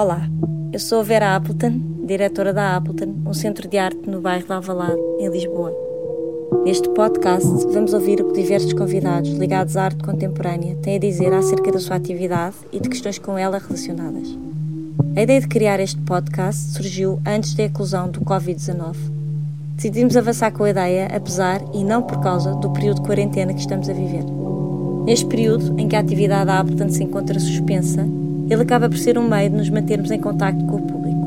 Olá, eu sou Vera Appleton, diretora da Appleton, um centro de arte no bairro de Alvalade, em Lisboa. Neste podcast, vamos ouvir o que diversos convidados ligados à arte contemporânea têm a dizer acerca da sua atividade e de questões com ela relacionadas. A ideia de criar este podcast surgiu antes da eclosão do Covid-19. Decidimos avançar com a ideia, apesar e não por causa do período de quarentena que estamos a viver. Neste período em que a atividade da Appleton se encontra suspensa, ele acaba por ser um meio de nos mantermos em contacto com o público.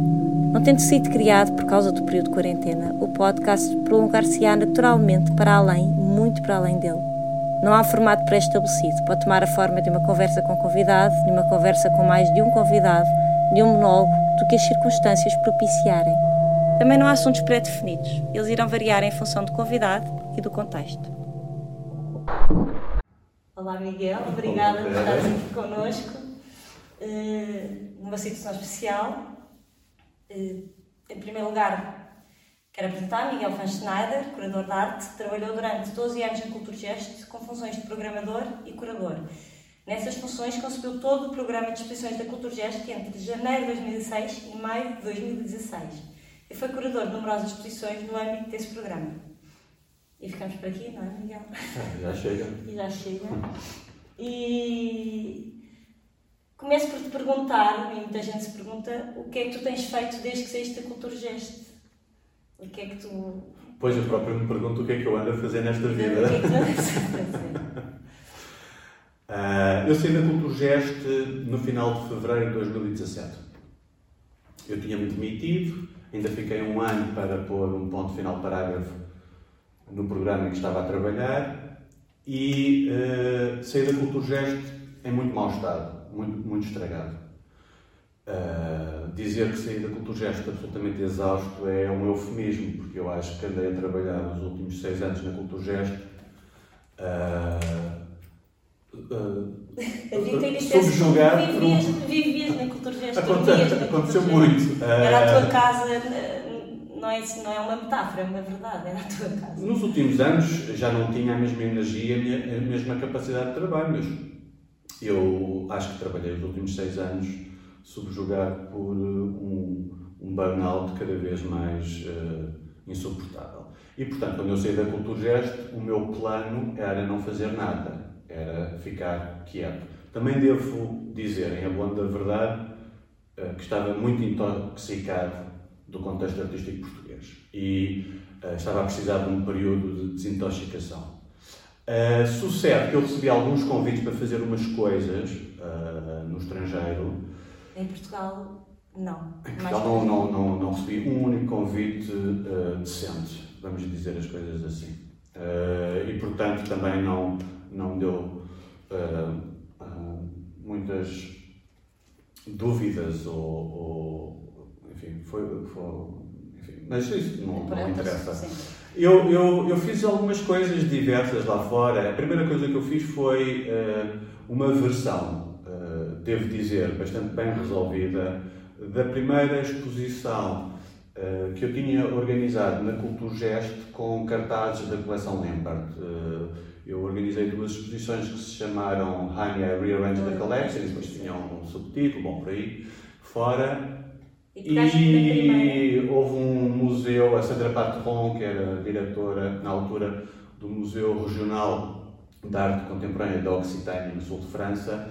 Não tendo sido criado por causa do período de quarentena, o podcast prolongar-se-á naturalmente para além, muito para além dele. Não há formato pré-estabelecido, pode tomar a forma de uma conversa com convidado, de uma conversa com mais de um convidado, de um monólogo, do que as circunstâncias propiciarem. Também não há assuntos pré-definidos, eles irão variar em função do convidado e do contexto. Olá Miguel, obrigada por estar aqui connosco. Uh, numa situação especial. Uh, em primeiro lugar, quero apresentar Miguel Van Schneider, curador de arte, que trabalhou durante 12 anos em Culturgest com funções de programador e curador. Nessas funções, concebeu todo o programa de exposições da Culturgest entre janeiro de 2006 e maio de 2016 e foi curador de numerosas exposições no âmbito desse programa. E ficamos por aqui, não é, Miguel? Já chega. E já chega. E Começo por te perguntar, e muita gente se pergunta, o que é que tu tens feito desde que saíste da Cultura Gesto? O que é que tu. Pois eu próprio me pergunto o que é que eu ando a fazer nesta vida. O que é que tu andas a fazer? uh, eu saí da Cultura Gesto no final de fevereiro de 2017. Eu tinha-me demitido, ainda fiquei um ano para pôr um ponto final parágrafo no programa em que estava a trabalhar e uh, saí da Cultura Gesto em muito mau estado muito, muito estragado. Uh, dizer que saí da Culturgesto absolutamente exausto é um eufemismo, porque eu acho que andei a trabalhar nos últimos seis anos na Culturgesto. Uh, uh, subjugar vivias, vivias na Culturgesto. Aconteceu, aconteceu muito. Era a tua casa, não é, não é uma metáfora, é uma verdade, era a tua casa. Nos últimos anos já não tinha a mesma energia, a mesma capacidade de trabalho, mas eu acho que trabalhei os últimos seis anos subjugado por eh, um, um burnout cada vez mais uh, insuportável. E, portanto, quando eu saí da Culturgest, o meu plano era não fazer nada, era ficar quieto. Também devo dizer, em abono da verdade, uh, que estava muito intoxicado do contexto artístico português e uh, estava a precisar de um período de desintoxicação. Uh, sucede que eu recebi alguns convites para fazer umas coisas uh, no estrangeiro. Em Portugal, não. Em Portugal não, não, não, não, recebi um único convite uh, decente, vamos dizer as coisas assim. e portanto também não, não deu muitas dúvidas ou, ou enfim, foi, foi enfim, mas isso não, não interessa. Sim. Eu, eu, eu fiz algumas coisas diversas lá fora. A primeira coisa que eu fiz foi uh, uma versão, uh, devo dizer, bastante bem resolvida, da primeira exposição uh, que eu tinha organizado na Culturgest com cartazes da coleção Lambert. eu organizei duas exposições que se chamaram Hania Rearrange the Collection, depois tinham um subtítulo, bom, por aí fora. E, e houve um museu, a Sandra Patron, que era diretora na altura do Museu Regional de Arte Contemporânea da Occitânia, no sul de França,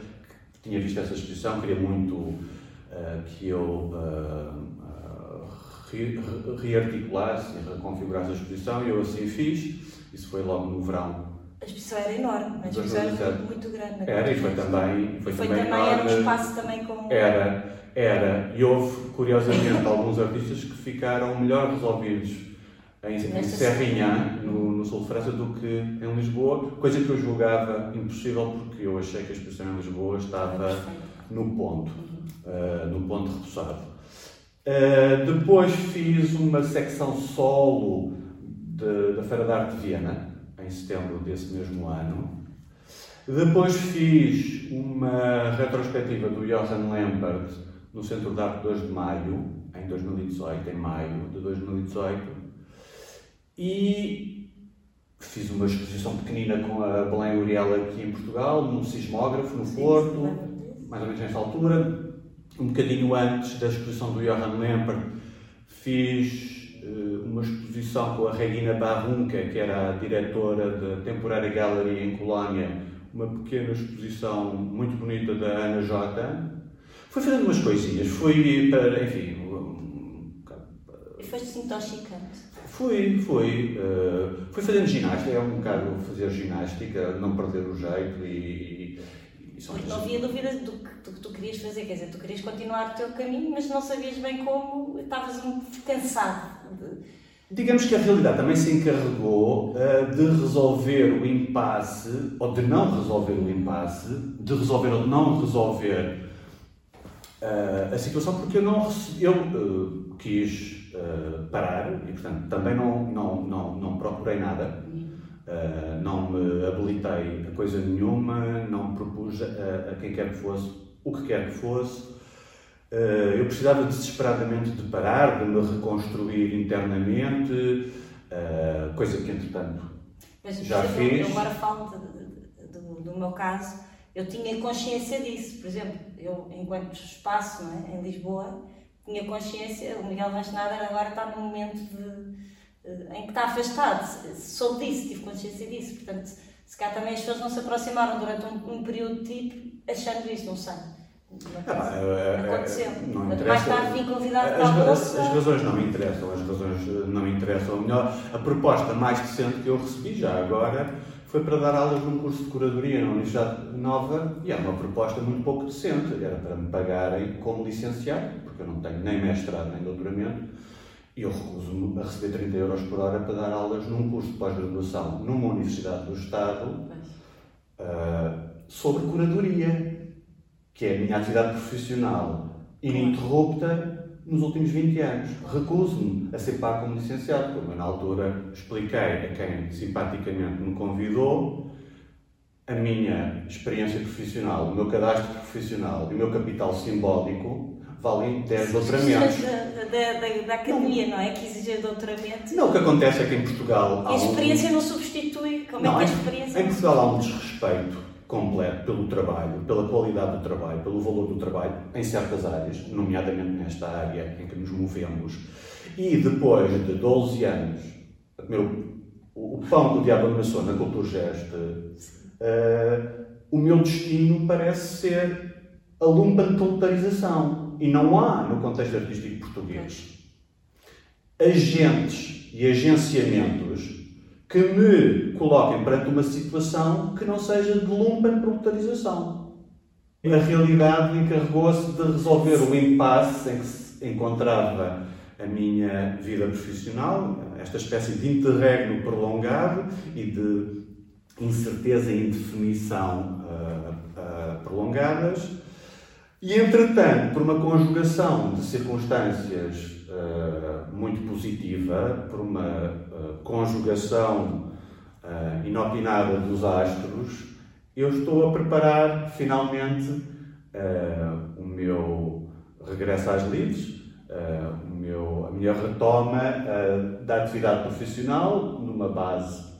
que tinha visto essa exposição, queria muito uh, que eu uh, re rearticulasse e reconfigurasse a exposição, e eu assim fiz. Isso foi logo no verão a exposição era enorme, a exposição era muito grande. Era, e foi também. Foi, foi também, também era um espaço também com. Era, era. E houve, curiosamente, alguns artistas que ficaram melhor resolvidos em, em Serrinha, no, no, sul de França, do que em Lisboa, coisa que eu julgava impossível porque eu achei que a exposição em Lisboa estava no ponto, uh, no ponto repousado. Uh, depois fiz uma secção solo de, da Feira da Arte de Viena em setembro desse mesmo ano. Depois fiz uma retrospectiva do Johann Lambert no Centro de Arte 2 de Maio, em 2018, em maio de 2018. E fiz uma exposição pequenina com a Belém Uriel aqui em Portugal, num sismógrafo no Porto, mais ou menos nessa altura. um bocadinho antes da exposição do Johan Lempert, fiz uh, uma exposição com a Regina Barrunca, que era a diretora da Temporary Gallery em Colónia, uma pequena exposição muito bonita da Ana Jota. Fui fazendo umas coisinhas, fui para, enfim. E foste intoxicante? Fui, fui. Uh, fui fazendo ginástica, é um bocado fazer ginástica, não perder o jeito e. e, e não havia dúvida do que tu, tu, querias fazer, quer dizer, tu querias continuar o teu caminho, mas não sabias bem como, estavas um cansado. De... Digamos que a realidade também se encarregou uh, de resolver o impasse, ou de não resolver o impasse, de resolver ou de não resolver uh, a situação, porque eu, não, eu uh, quis parar e, portanto, também não, não, não, não procurei nada, não me habilitei a coisa nenhuma, não propus a, a quem quer que fosse o que quer que fosse. Uh, eu precisava desesperadamente de parar, de me reconstruir internamente, uh, coisa que entretanto Mas, já fiz. Eu agora falo de, de, de, do meu caso, eu tinha consciência disso. Por exemplo, eu, enquanto espaço é, em Lisboa, tinha consciência, o Miguel Vastenader agora está num momento de, em que está afastado, soube disso, tive consciência disso. Portanto, se cá também as pessoas não se aproximaram durante um, um período de tipo achando isso, não sei. Ah, é, é, Aconteceu. Não interessa. Mais tarde vim convidado as, as, as razões não me interessam, as razões eh, não me interessam. Melhor, a proposta mais decente que eu recebi já agora foi para dar aulas num curso de curadoria na Universidade Nova e era uma proposta muito pouco decente. Era para me pagarem como licenciado, porque eu não tenho nem mestrado nem doutoramento, e eu recuso-me a receber 30 euros por hora para dar aulas num curso de pós-graduação numa Universidade do Estado uh, sobre curadoria que é a minha atividade profissional ininterrupta nos últimos 20 anos. Recuso-me a ser pago como licenciado, como eu na altura expliquei a quem simpaticamente me convidou a minha experiência profissional, o meu cadastro profissional e o meu capital simbólico valem 10 doutoramentos. Da, da, da, da academia, não, não é? Que exige doutoramento. Não, o que acontece é que em Portugal. a experiência um... não substitui. Como não, é que a experiência. Em Portugal há um desrespeito completo pelo trabalho, pela qualidade do trabalho, pelo valor do trabalho em certas áreas, nomeadamente nesta área em que nos movemos. E depois de 12 anos, meu, o pão que o diabo amassou na Culturgest, uh, o meu destino parece ser a lumpantotalarização. E não há, no contexto artístico português, agentes e agenciamentos que me coloquem perante uma situação que não seja de lumpen proletarização. A realidade encarregou-se de resolver o impasse em que se encontrava a minha vida profissional, esta espécie de interregno prolongado e de incerteza e indefinição uh, uh, prolongadas. E, entretanto, por uma conjugação de circunstâncias uh, muito positiva, por uma uh, conjugação uh, inopinada dos astros, eu estou a preparar finalmente o meu regresso às lides, o meu, a minha retoma da atividade profissional, numa base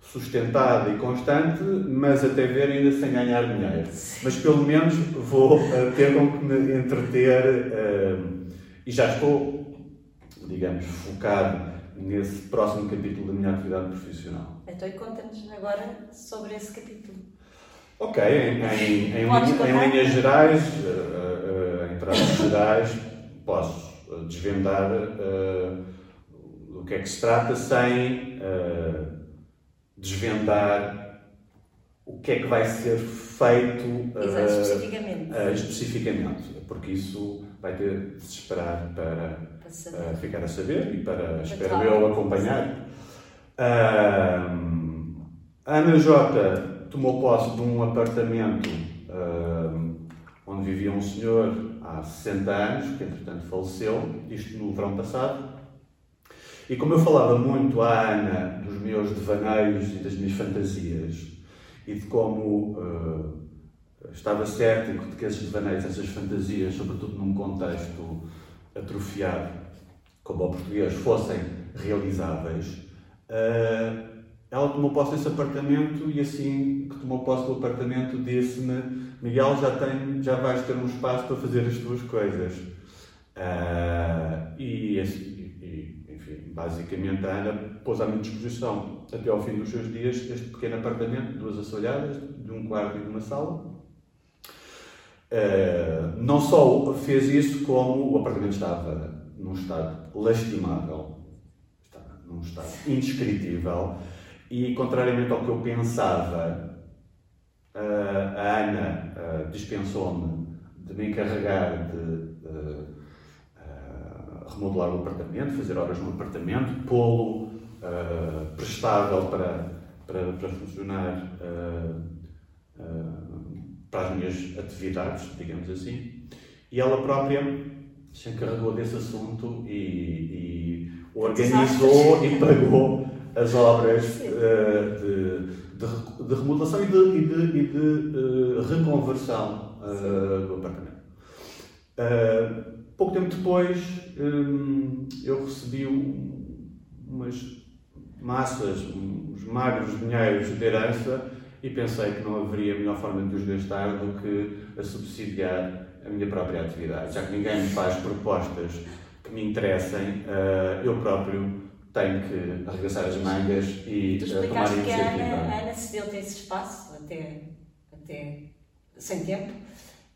sustentada e constante, mas até ver ainda sem ganhar dinheiro. Mas pelo menos vou ter com que me entreter e já estou digamos, focado nesse próximo capítulo da minha atividade profissional. Então, conta-nos agora sobre esse capítulo. Ok, em, em, em, em linhas gerais, uh, uh, em traços gerais, posso desvendar uh, do que é que se trata sem desvendar o que é que vai ser feito especificamente. especificamente, porque isso vai ter de se esperar para, para ficar a saber e para, espero eu, acompanhar. a Ana J tomou posse de um apartamento onde vivia um senhor há 60 anos, que entretanto faleceu, isto no verão passado. E como eu falava muito à Ana dos meus devaneios e das minhas fantasias, e de como uh, estava cético de que esses devaneios, essas fantasias, sobretudo num contexto atrofiado como o português, fossem realizáveis, uh, ela tomou posse desse apartamento e assim que tomou posse do apartamento disse-me Miguel, já, tem, já vais ter um espaço para fazer as tuas coisas. Uh, e, e, enfim, basicamente a Ana pôs à minha disposição até ao fim dos seus dias este pequeno apartamento, duas assoalhadas, de um quarto e de uma sala. Uh, não só fez isso, como o apartamento estava num estado lastimável, estava num estado indescritível. E, contrariamente ao que eu pensava, uh, a Ana uh, dispensou-me de me encarregar de uh, remodelar o apartamento, fazer obras no apartamento, pô-lo prestável para, para, para funcionar para as minhas atividades, digamos assim. E ela própria se encarregou desse assunto e, e organizou e pagou as obras uh, de, de, de, remodelação e de, e de, e de uh, reconversão uh, do apartamento. pouco tempo depois, um, eu recebi umas massas, uns magros dinheiros de herança e pensei que não haveria melhor forma de os gastar do que a subsidiar a minha própria atividade. Já que ninguém me faz propostas que me interessem, eu próprio tenho que arregaçar as mangas e tu eh, tomar iniciativa. que a Ana, a Ana cedeu-te esse espaço, até, até sem tempo,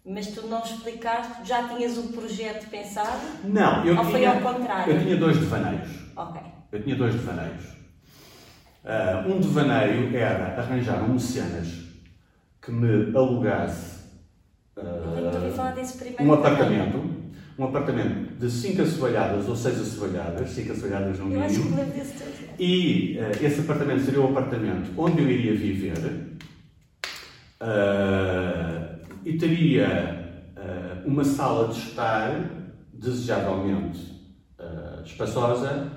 mas tu não explicaste, já tinhas um projeto pensado? Não, eu ou tinha, foi ao contrário? Eu tinha dois devaneios. Ok. Eu tinha dois devaneios. Uh, um devaneio era arranjar um mecenas que me alugasse uh, um apartamento. Um apartamento de 5 assoalhadas ou 6 assoalhadas, 5 assoalhadas no mínimo. E uh, esse apartamento seria o apartamento onde eu iria viver. E teria uma sala de estar, desejavelmente espaçosa,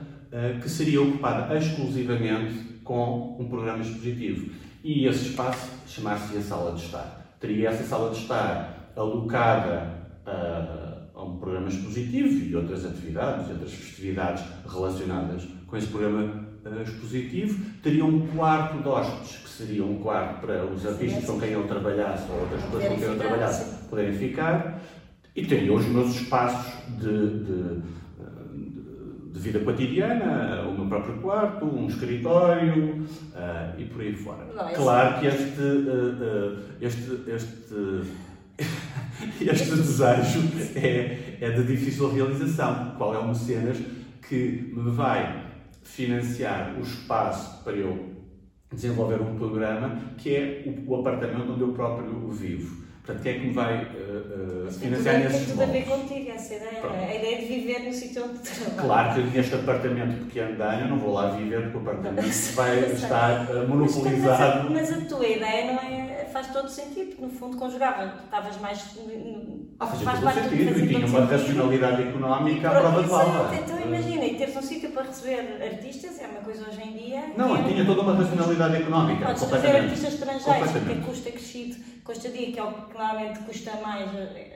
que seria ocupada exclusivamente com um programa expositivo. E esse espaço chamar-se a sala de estar. Teria essa sala de estar alocada a um programa expositivo e outras atividades, outras festividades relacionadas com esse programa uh, expositivo. Teria um quarto de hóspedes, que seria um quarto para os artistas com quem eu trabalhasse ou outras pessoas com quem eu trabalhasse poderem ficar. E teria os meus espaços de, de vida cotidiana, o meu próprio quarto, um escritório uh, e por aí fora. Não, claro que este, uh, este, este este desejo é, é de difícil realização. Qual é o mecenas que me vai financiar o espaço para eu desenvolver um programa que é o, o apartamento onde eu próprio vivo? Portanto, quem é que me vai uh, uh, financiar nesses Tem tudo a ver contigo, essa ideia. Pronto. A ideia de viver no sítio onde trabalho. Claro que neste apartamento pequeno da Ana, eu não vou lá viver porque o apartamento vai estar uh, monopolizado. Mas, mas, a tua ideia não é, faz todo sentido, porque no fundo conjugava, estavas mais... Ah, fazia faz todo sentido e tinha uma racionalidade económica à prova de bala. Então imagina, e teres um sítio para receber artistas é uma coisa hoje em dia... Não, é... tinha toda uma racionalidade económica. Podes trazer artistas estrangeiros, porque custa crescido, custa dia, que é o que normalmente custa mais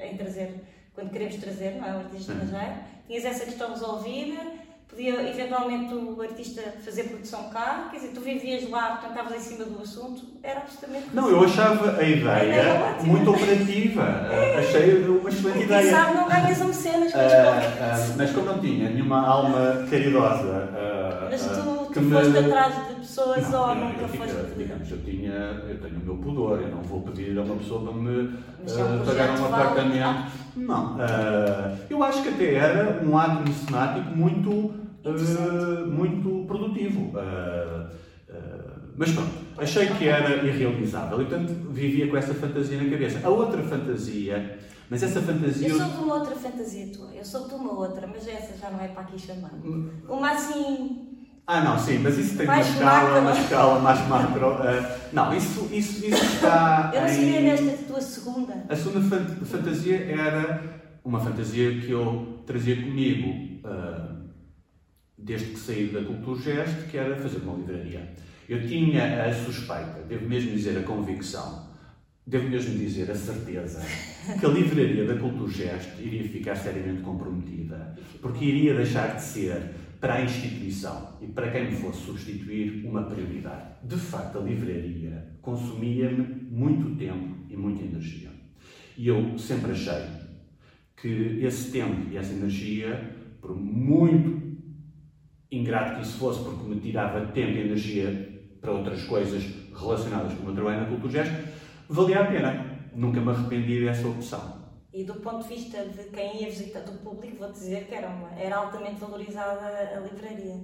em trazer, quando queremos trazer, não é? O artista estrangeiro. Tinhas essa questão resolvida, podia eventualmente o artista fazer produção cá, quer dizer, tu vivias lá, portanto estavas em cima do assunto, era absolutamente. Não, eu achava a ideia, a ideia muito operativa, é. achei uma excelente ideia. Quem sabe não ganhas a mecenas com uh, uh, Mas como não tinha nenhuma alma caridosa. Uh, mas tu, tu foste me... atrás de pessoas não, ou nunca eu, foste. Digamos, eu, tinha, eu tenho o meu pudor, eu não vou pedir a uma pessoa para me uh, pagar um apartamento. Não. Uh, eu acho que até era um ato mecenático muito, uh, muito produtivo. mas pronto, achei que era irrealizável e, portanto, vivia com essa fantasia na cabeça. A outra fantasia. Mas essa fantasia. Eu sou de uma outra fantasia tua, eu sou de uma outra, mas essa já não é para aqui chamar. Hum. Uma assim ah, não, sim, mas isso tem mais uma escala, macro. uma escala mais macro. Uh, não, isso, isso, isso está. Eu não sabia desta tua segunda. A segunda fantasia era uma fantasia que eu trazia comigo uh, desde que saí da Cultura Gesto, que era fazer uma livraria. Eu tinha a suspeita, devo mesmo dizer a convicção, devo mesmo dizer a certeza, que a livraria da Cultura Gesto iria ficar seriamente comprometida, porque iria deixar de ser para a instituição e para quem me fosse substituir uma prioridade. De facto, a livraria consumia-me muito tempo e muita energia. E eu sempre achei que esse tempo e essa energia, por muito ingrato que isso fosse, porque me tirava tempo e energia para outras coisas relacionadas com o meu trabalho na Cultura Gesto, valia a pena. Nunca me arrependi dessa opção. E do ponto de vista de quem ia visitar, do público, vou dizer que era, uma, era altamente valorizada a livraria.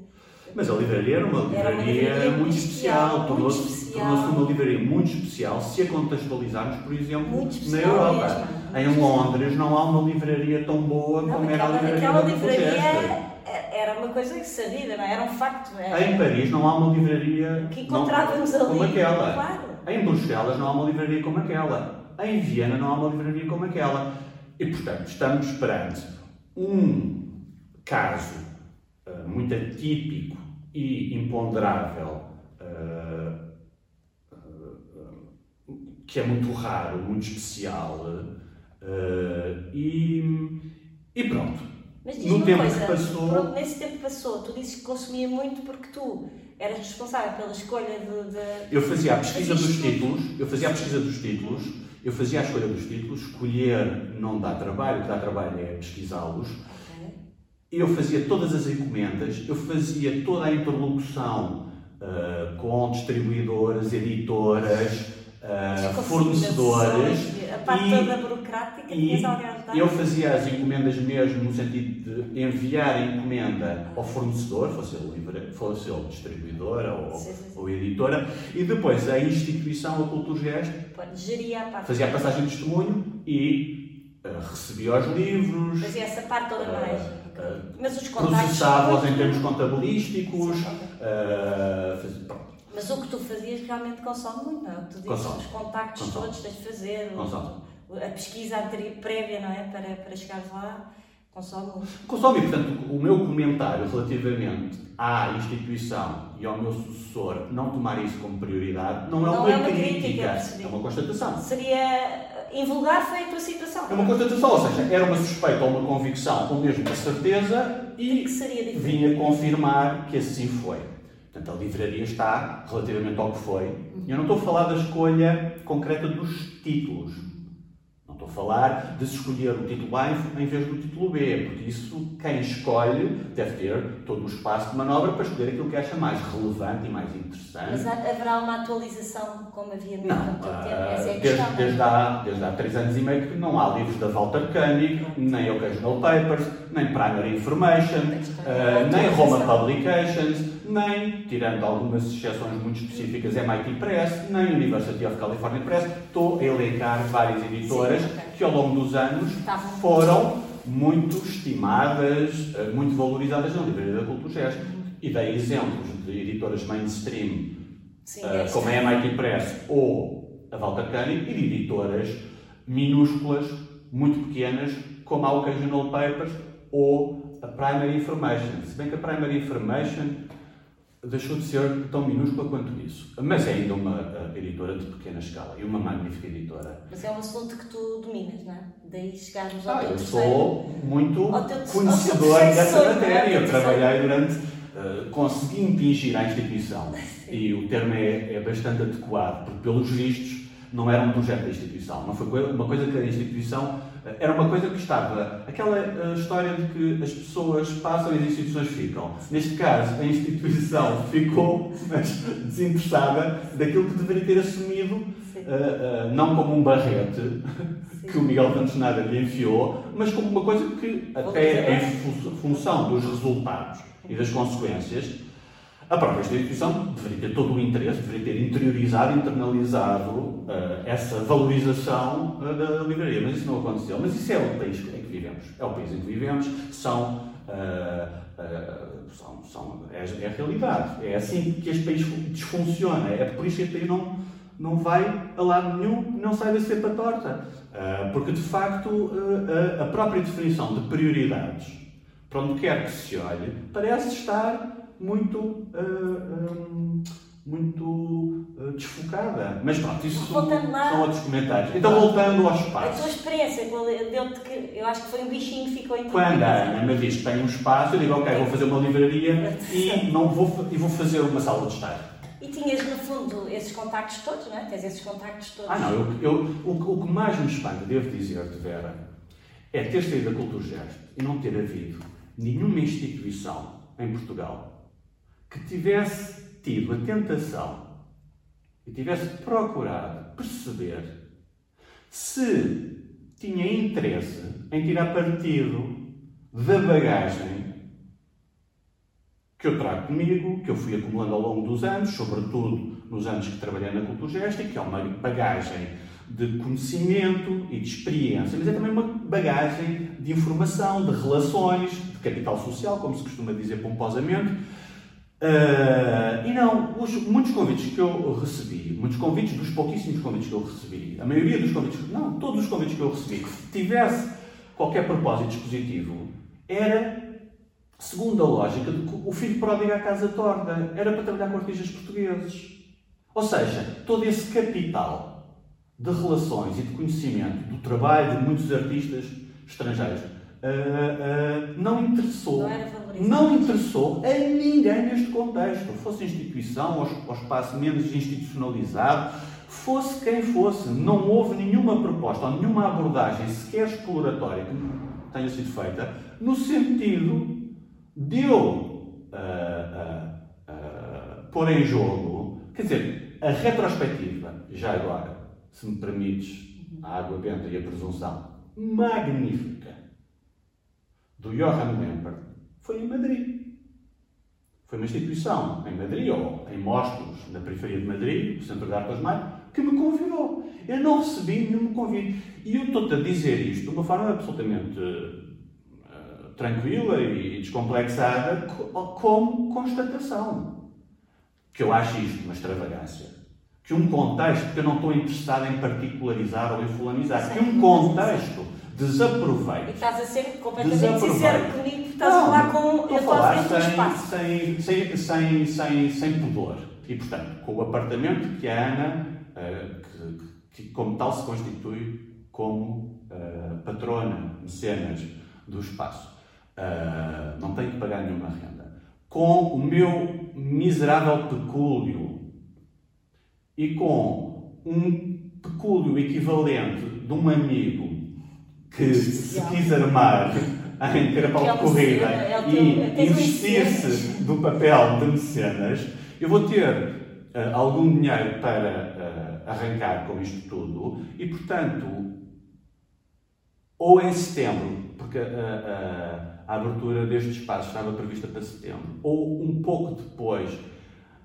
Mas a livraria era uma livraria, era uma livraria muito especial, tornou-se tornou uma livraria muito especial se a contextualizarmos, por exemplo, na Europa. Mesmo, em Londres não há uma livraria tão boa não, como era a livraria Aquela livraria era uma coisa que sabida, não é? era um facto. Era... Em Paris não há uma livraria que encontrávamos não, ali, como aquela. Claro. Em Bruxelas não há uma livraria como aquela em Viena não há uma livraria como aquela. E, portanto, estamos perante um caso uh, muito atípico e imponderável, uh, uh, que é muito raro, muito especial, e, e pronto. Mas diz no uma tempo coisa, que passou... Pronto, nesse tempo passou, tu dizes que consumia muito porque tu eras responsável pela escolha de... de... Eu fazia a pesquisa dos títulos, eu fazia a pesquisa dos títulos, eu fazia a escolha dos títulos, escolher não dá trabalho, o que dá trabalho é pesquisá-los. Eu fazia todas as encomendas, eu fazia toda a interlocução uh, com distribuidoras, editoras, uh, fornecedores. A parte e, toda burocrática, e eu fazia as encomendas mesmo no sentido de enviar a encomenda ao fornecedor, fosse ele, fosse ele distribuidora ou, sim, sim. ou, editora, e depois a instituição, a Culturgest, fazia a passagem de testemunho e uh, recebia os livros. Fazia essa parte toda uh, mais. Uh, Mas os Processava-os em termos contabilísticos. Fazia, mas o que tu fazias realmente consome muito, não é? Tu dizes os contactos consome. todos tens de fazer, consome. a pesquisa prévia, não é? Para, para chegares lá, consome muito. Consome, portanto, o meu comentário relativamente à instituição e ao meu sucessor não tomar isso como prioridade não, é não é uma, é uma crítica, crítica é uma constatação. Seria invulgar foi a tua situação. É uma constatação, ou seja, era uma suspeita ou uma convicção ou mesmo uma certeza e vinha confirmar que assim foi. Portanto, a livraria está relativamente ao que foi. Eu não estou a falar da escolha concreta dos títulos. Não estou a falar de se escolher o título A em vez do título B, porque isso quem escolhe deve ter todo o espaço de manobra para escolher aquilo que acha mais relevante e mais interessante. Mas haverá uma atualização como havia no não, tempo? Essa é a desde, desde, há, desde há três anos e meio que não há livros da Walter Koenig, nem Occasional Papers, nem Primary Information, uh, nem Roma Publications nem, tirando algumas exceções muito específicas, MIT Press, nem University of California Press. Estou a elencar várias editoras Sim, que ao longo dos anos foram muito estimadas, eh, muito valorizadas na livraria da Cultura Gesto. E dei exemplos de editoras mainstream, Sim, uh, como a MIT Press ou a Walter Koenig, e de editoras minúsculas, muito pequenas, como a Occasional Papers ou a Primary Information. Se bem que a Primary Information deixou de ser tão minúscula quanto isso. Mas é ainda uma uh, editora de pequena escala e uma magnífica editora. Mas é um assunto que tu dominas, não é? Daí chegarmos ao ah, teu eu sou muito conhecedor dessa matéria. Eu trabalhei durante. Uh, consegui impingir à instituição e o termo é, é bastante adequado, porque pelos vistos não era um projeto da instituição, não foi uma coisa que a instituição era uma coisa que estava. Aquela uh, história de que as pessoas passam e as instituições ficam. Neste caso, a instituição ficou mas, desinteressada daquilo que deveria ter assumido, uh, uh, não como um barrete que o Miguel Nada lhe enfiou, mas como uma coisa que, até em função dos resultados e das consequências, a própria instituição deveria ter todo o interesse, deveria ter interiorizado, internalizado uh, essa valorização uh, da livraria, mas isso não aconteceu. Mas isso é o país em que vivemos. É o país em que vivemos, são, uh, são, são é, é, a realidade. É assim que este país desfunciona. É por isso que este país não, não vai a lado nenhum, não sai da cepa torta. porque, de facto, a própria definição de prioridades, para onde quer que se olhe, parece estar muito uh, um, muito uh, desfocada. Mas pronto, isso lá, são outros comentários. Então, voltando ao espaço. A tua experiência deu-te que. Eu acho que foi um bichinho que ficou em Quando a Ana me diz que tem um espaço, eu digo, ok, vou fazer uma livraria e, não vou, e vou fazer uma sala de estar. E tinhas, no fundo, esses contactos todos, não é? Tens esses contactos todos. Ah, não, eu, eu o, o, que mais me espanta, devo dizer-te, Vera, é ter saído da Culturgest e não ter havido nenhuma instituição em Portugal que tivesse tido a tentação e tivesse procurado perceber se tinha interesse em tirar partido da bagagem que eu trago comigo, que eu fui acumulando ao longo dos anos, sobretudo nos anos que trabalhei na cultura que é uma bagagem de conhecimento e de experiência, mas é também uma bagagem de informação, de relações, de capital social, como se costuma dizer pomposamente, Uh, e não, os, muitos convites que eu recebi, muitos convites dos pouquíssimos convites que eu recebi, a maioria dos convites, não, todos os convites que eu recebi, que tivesse qualquer propósito dispositivo, era segundo a lógica de que o filho pródigo à casa torna, era para trabalhar com artistas portugueses. Ou seja, todo esse capital de relações e de conhecimento do trabalho de muitos artistas estrangeiros uh, uh, não interessou, não, não, interessou a ninguém neste contexto, fosse instituição ou, ou espaço menos institucionalizado, fosse quem fosse, não houve nenhuma proposta ou nenhuma abordagem sequer exploratória que tenha sido feita no sentido de eu uh, pôr em jogo, quer dizer, a retrospectiva, já agora, se me permites, a água benta e a presunção, magnífica do Johann Lempert foi em Madrid. Foi uma instituição em Madrid, ou em Mostos, na periferia de Madrid, o Centro de Arte Maio, que me convidou. Eu não recebi nenhum convite. E eu estou-te a dizer isto de uma forma absolutamente uh, tranquila e descomplexada, como constatação. Que eu acho isto uma extravagância. Que um contexto, porque eu não estou interessado em particularizar ou em fulanizar, que um contexto desaproveite. E estás a ser completamente sincero comigo, estás não, a falar com a frente sem, espaço. Sem, sem, sem, sem, sem pudor. E, portanto, com o apartamento que a Ana, uh, que, que, como tal se constitui como uh, patrona, mecenas do espaço, uh, não tem que pagar nenhuma renda. Com o meu miserável pecúlio e com um pecúlio equivalente de um amigo que se quis armar em ter a pau de corrida é e investir-se do papel de mecenas, eu vou ter uh, algum dinheiro para uh, arrancar com isto tudo e, portanto, ou em setembro, porque a, a, a abertura deste espaço estava prevista para setembro, ou um pouco depois,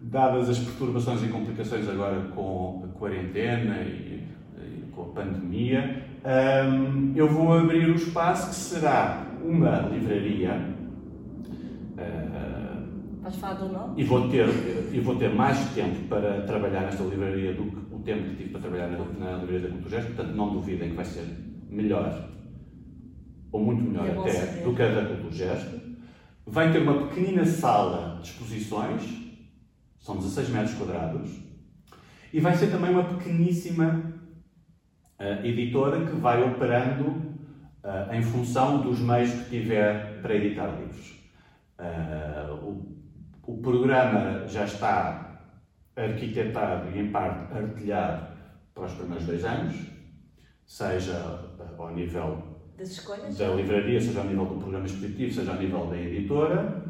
dadas as perturbações e complicações agora com a quarentena e, e com a pandemia, um, eu vou abrir o espaço que será uma livraria. Uh, Podes falar do nome? E vou, ter, e vou ter mais tempo para trabalhar nesta livraria do que o tempo que tive para trabalhar na, na livraria da Cultura portanto não duvidem que vai ser melhor, ou muito melhor é até, do que a da Cultura Vai ter uma pequenina sala de exposições, são 16 metros quadrados, e vai ser também uma pequeníssima uh, editora que vai operando uh, em função dos meios que tiver para editar livros. Uh, o, o, programa já está arquitetado e, em parte, artilhado para os primeiros dois anos, seja ao nível da livraria, seja ao nível do programa expositivo, seja ao nível da editora.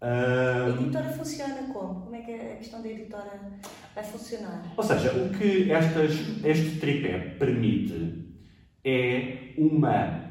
A editora funciona como? Como é que a questão da editora vai funcionar? Ou seja, o que estas, este tripé permite é uma,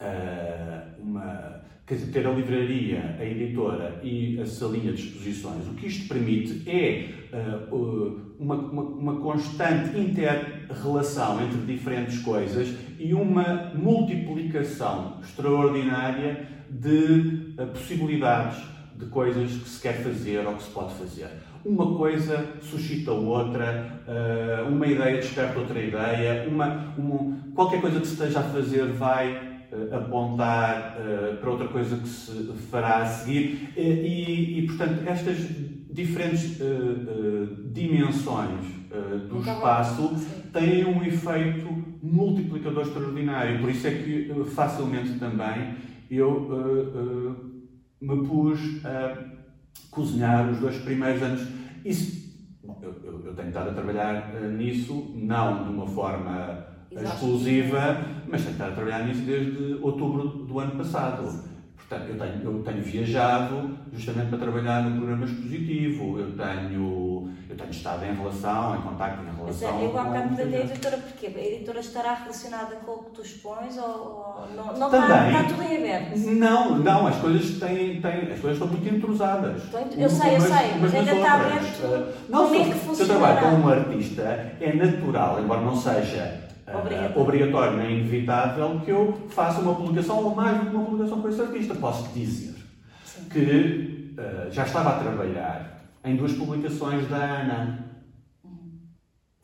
uh, uma quer dizer, ter a livraria, a editora e a salinha de exposições. O que isto permite é uh, uma, uma, uma constante inter-relação entre diferentes coisas e uma multiplicação extraordinária de uh, possibilidades de coisas que se quer fazer ou que se pode fazer. Uma coisa suscita outra, uh, uma ideia desperta outra ideia, uma, uma, qualquer coisa que se esteja a fazer vai uh, apontar uh, para outra coisa que se fará a seguir. E, e, portanto, estas diferentes dimensões do espaço têm um efeito multiplicador extraordinário. Por isso é que facilmente também eu me pus a cozinhar os dois primeiros anos. Isso, bom, eu, eu, eu, tenho estado a trabalhar nisso, não de uma forma exclusiva, mas tenho estado a trabalhar nisso desde outubro do ano passado. Portanto, eu tenho, eu tenho viajado justamente para trabalhar no programa expositivo, eu tenho, eu tenho estado em relação, em contato em relação Mas, eu há bocado da editora, porque a editora estará relacionada com o que tu expões ou, ou não, não está, está, tudo em aberto? Não, não, as coisas têm, têm as coisas estão muito intrusadas. Eu sei, eu sei, mas ainda está aberto. Não, como é que funciona? Se eu trabalho com um artista, é natural, embora não seja obrigatório. obrigatório nem inevitável que eu faça uma publicação ou mais do que uma publicação com esse artista. Posso dizer Sim. que uh, já estava a trabalhar em duas publicações da Ana.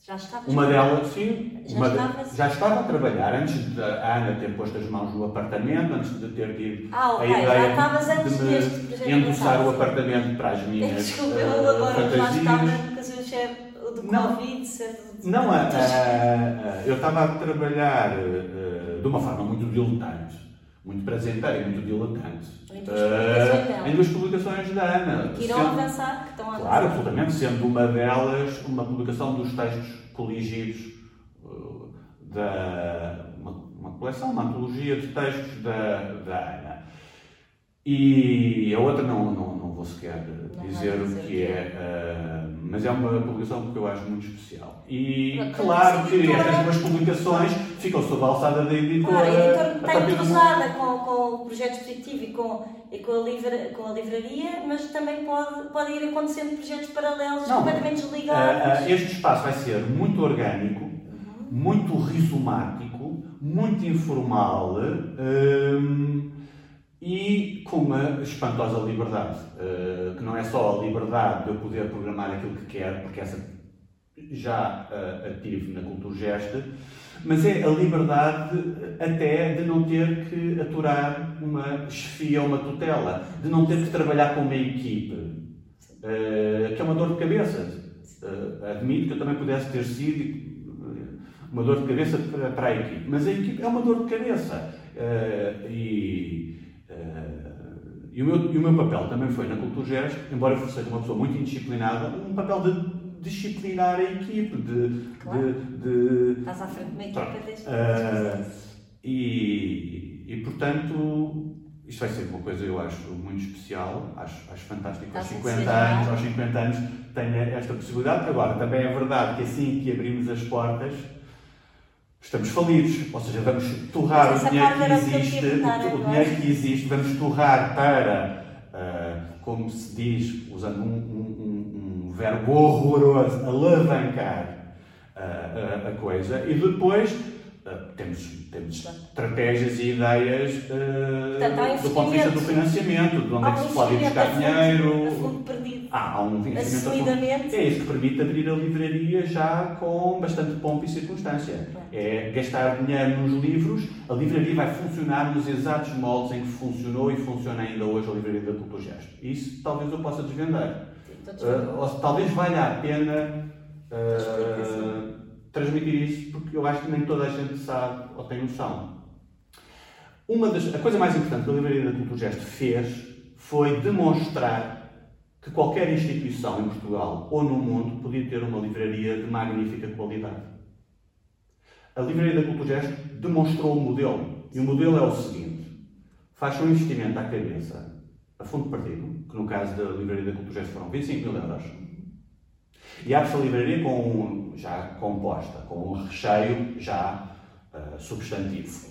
Já estava Uma delas, sim, já, uma estava, já estava a trabalhar antes da Ana ter posto as mãos no apartamento, antes de ter tido ah, okay. a ideia de me endossar o apartamento para as minhas Desculpa, eu agora fantasias. já estava do não, Covid, Não, a, a, a, eu estava a trabalhar uh, de uma forma muito diletante, muito prazenteira e muito diletante. Em duas, uh, em duas publicações da Ana. Que irão sendo, avançar, que estão a Claro, absolutamente, sendo uma delas uma publicação dos textos coligidos uh, da uma, uma, coleção, uma antologia de textos da, da Ana. E a outra não, não, não vou sequer não dizer o que é. Uh, mas é uma publicação que eu acho muito especial. E claro que editora... estas duas publicações ficam sob a alçada da editora. Claro, a editora está entrosada com, com o projeto expositivo e com, e com, a, livra, com a livraria, mas também pode, pode ir acontecendo projetos paralelos Não, completamente desligados. Uh, uh, este espaço vai ser muito orgânico, uhum. muito rizomático, muito informal. Uh, e com uma espantosa liberdade, uh, que não é só a liberdade de eu poder programar aquilo que quero, porque essa já uh, a tive na Cultura Gesta, mas é a liberdade até de não ter que aturar uma chefia ou uma tutela, de não ter que trabalhar com uma equipe, uh, que é uma dor de cabeça. admito que eu também pudesse ter sido uma dor de cabeça para, para a equipe, mas a equipe é uma dor de cabeça. e Uh, e, o meu, e o meu papel também foi na Cultura Geres, embora eu fosse uma pessoa muito indisciplinada, um papel de disciplinar a equipe, de... Claro. de, de Estás à frente de uma equipa desde uh, e, e, portanto, isto vai ser uma coisa, eu acho, muito especial, acho, acho fantástico. Aos 50 anos, aos 50 anos tenha esta possibilidade. Agora, também é verdade que assim que abrimos as portas, estamos falidos, ou seja, vamos torrar o dinheiro que existe, o, o dinheiro que existe, vamos torrar para, uh, como se diz, usando um, um, um verbo horroroso, alavancar uh, a coisa, e depois uh, temos, temos estratégias e ideias Portanto, do ponto de vista do financiamento, de onde é que se pode ir buscar dinheiro. Ah, há um financiamento. É isso que permite abrir a livraria já com bastante pompa e circunstância. É gastar dinheiro nos livros, a livraria vai funcionar nos exatos moldes em que funcionou e funciona ainda hoje a livraria da Cultura Gesto. Isso talvez eu possa desvendar. Uh, ou, talvez valha a pena uh, transmitir isso, porque eu acho que nem toda a gente sabe ou tem noção. Uma das, a coisa mais importante que a livraria da Cultura Gesto fez foi demonstrar que qualquer instituição em Portugal ou no mundo podia ter uma livraria de magnífica qualidade. A Livraria da Cultura Gesto demonstrou o modelo. E o modelo é o seguinte: faz um investimento à cabeça, a fundo partido, que no caso da Livraria da Cultura Gesto foram 25 mil euros, e abre-se a livraria com, já composta, com um recheio já uh, substantivo,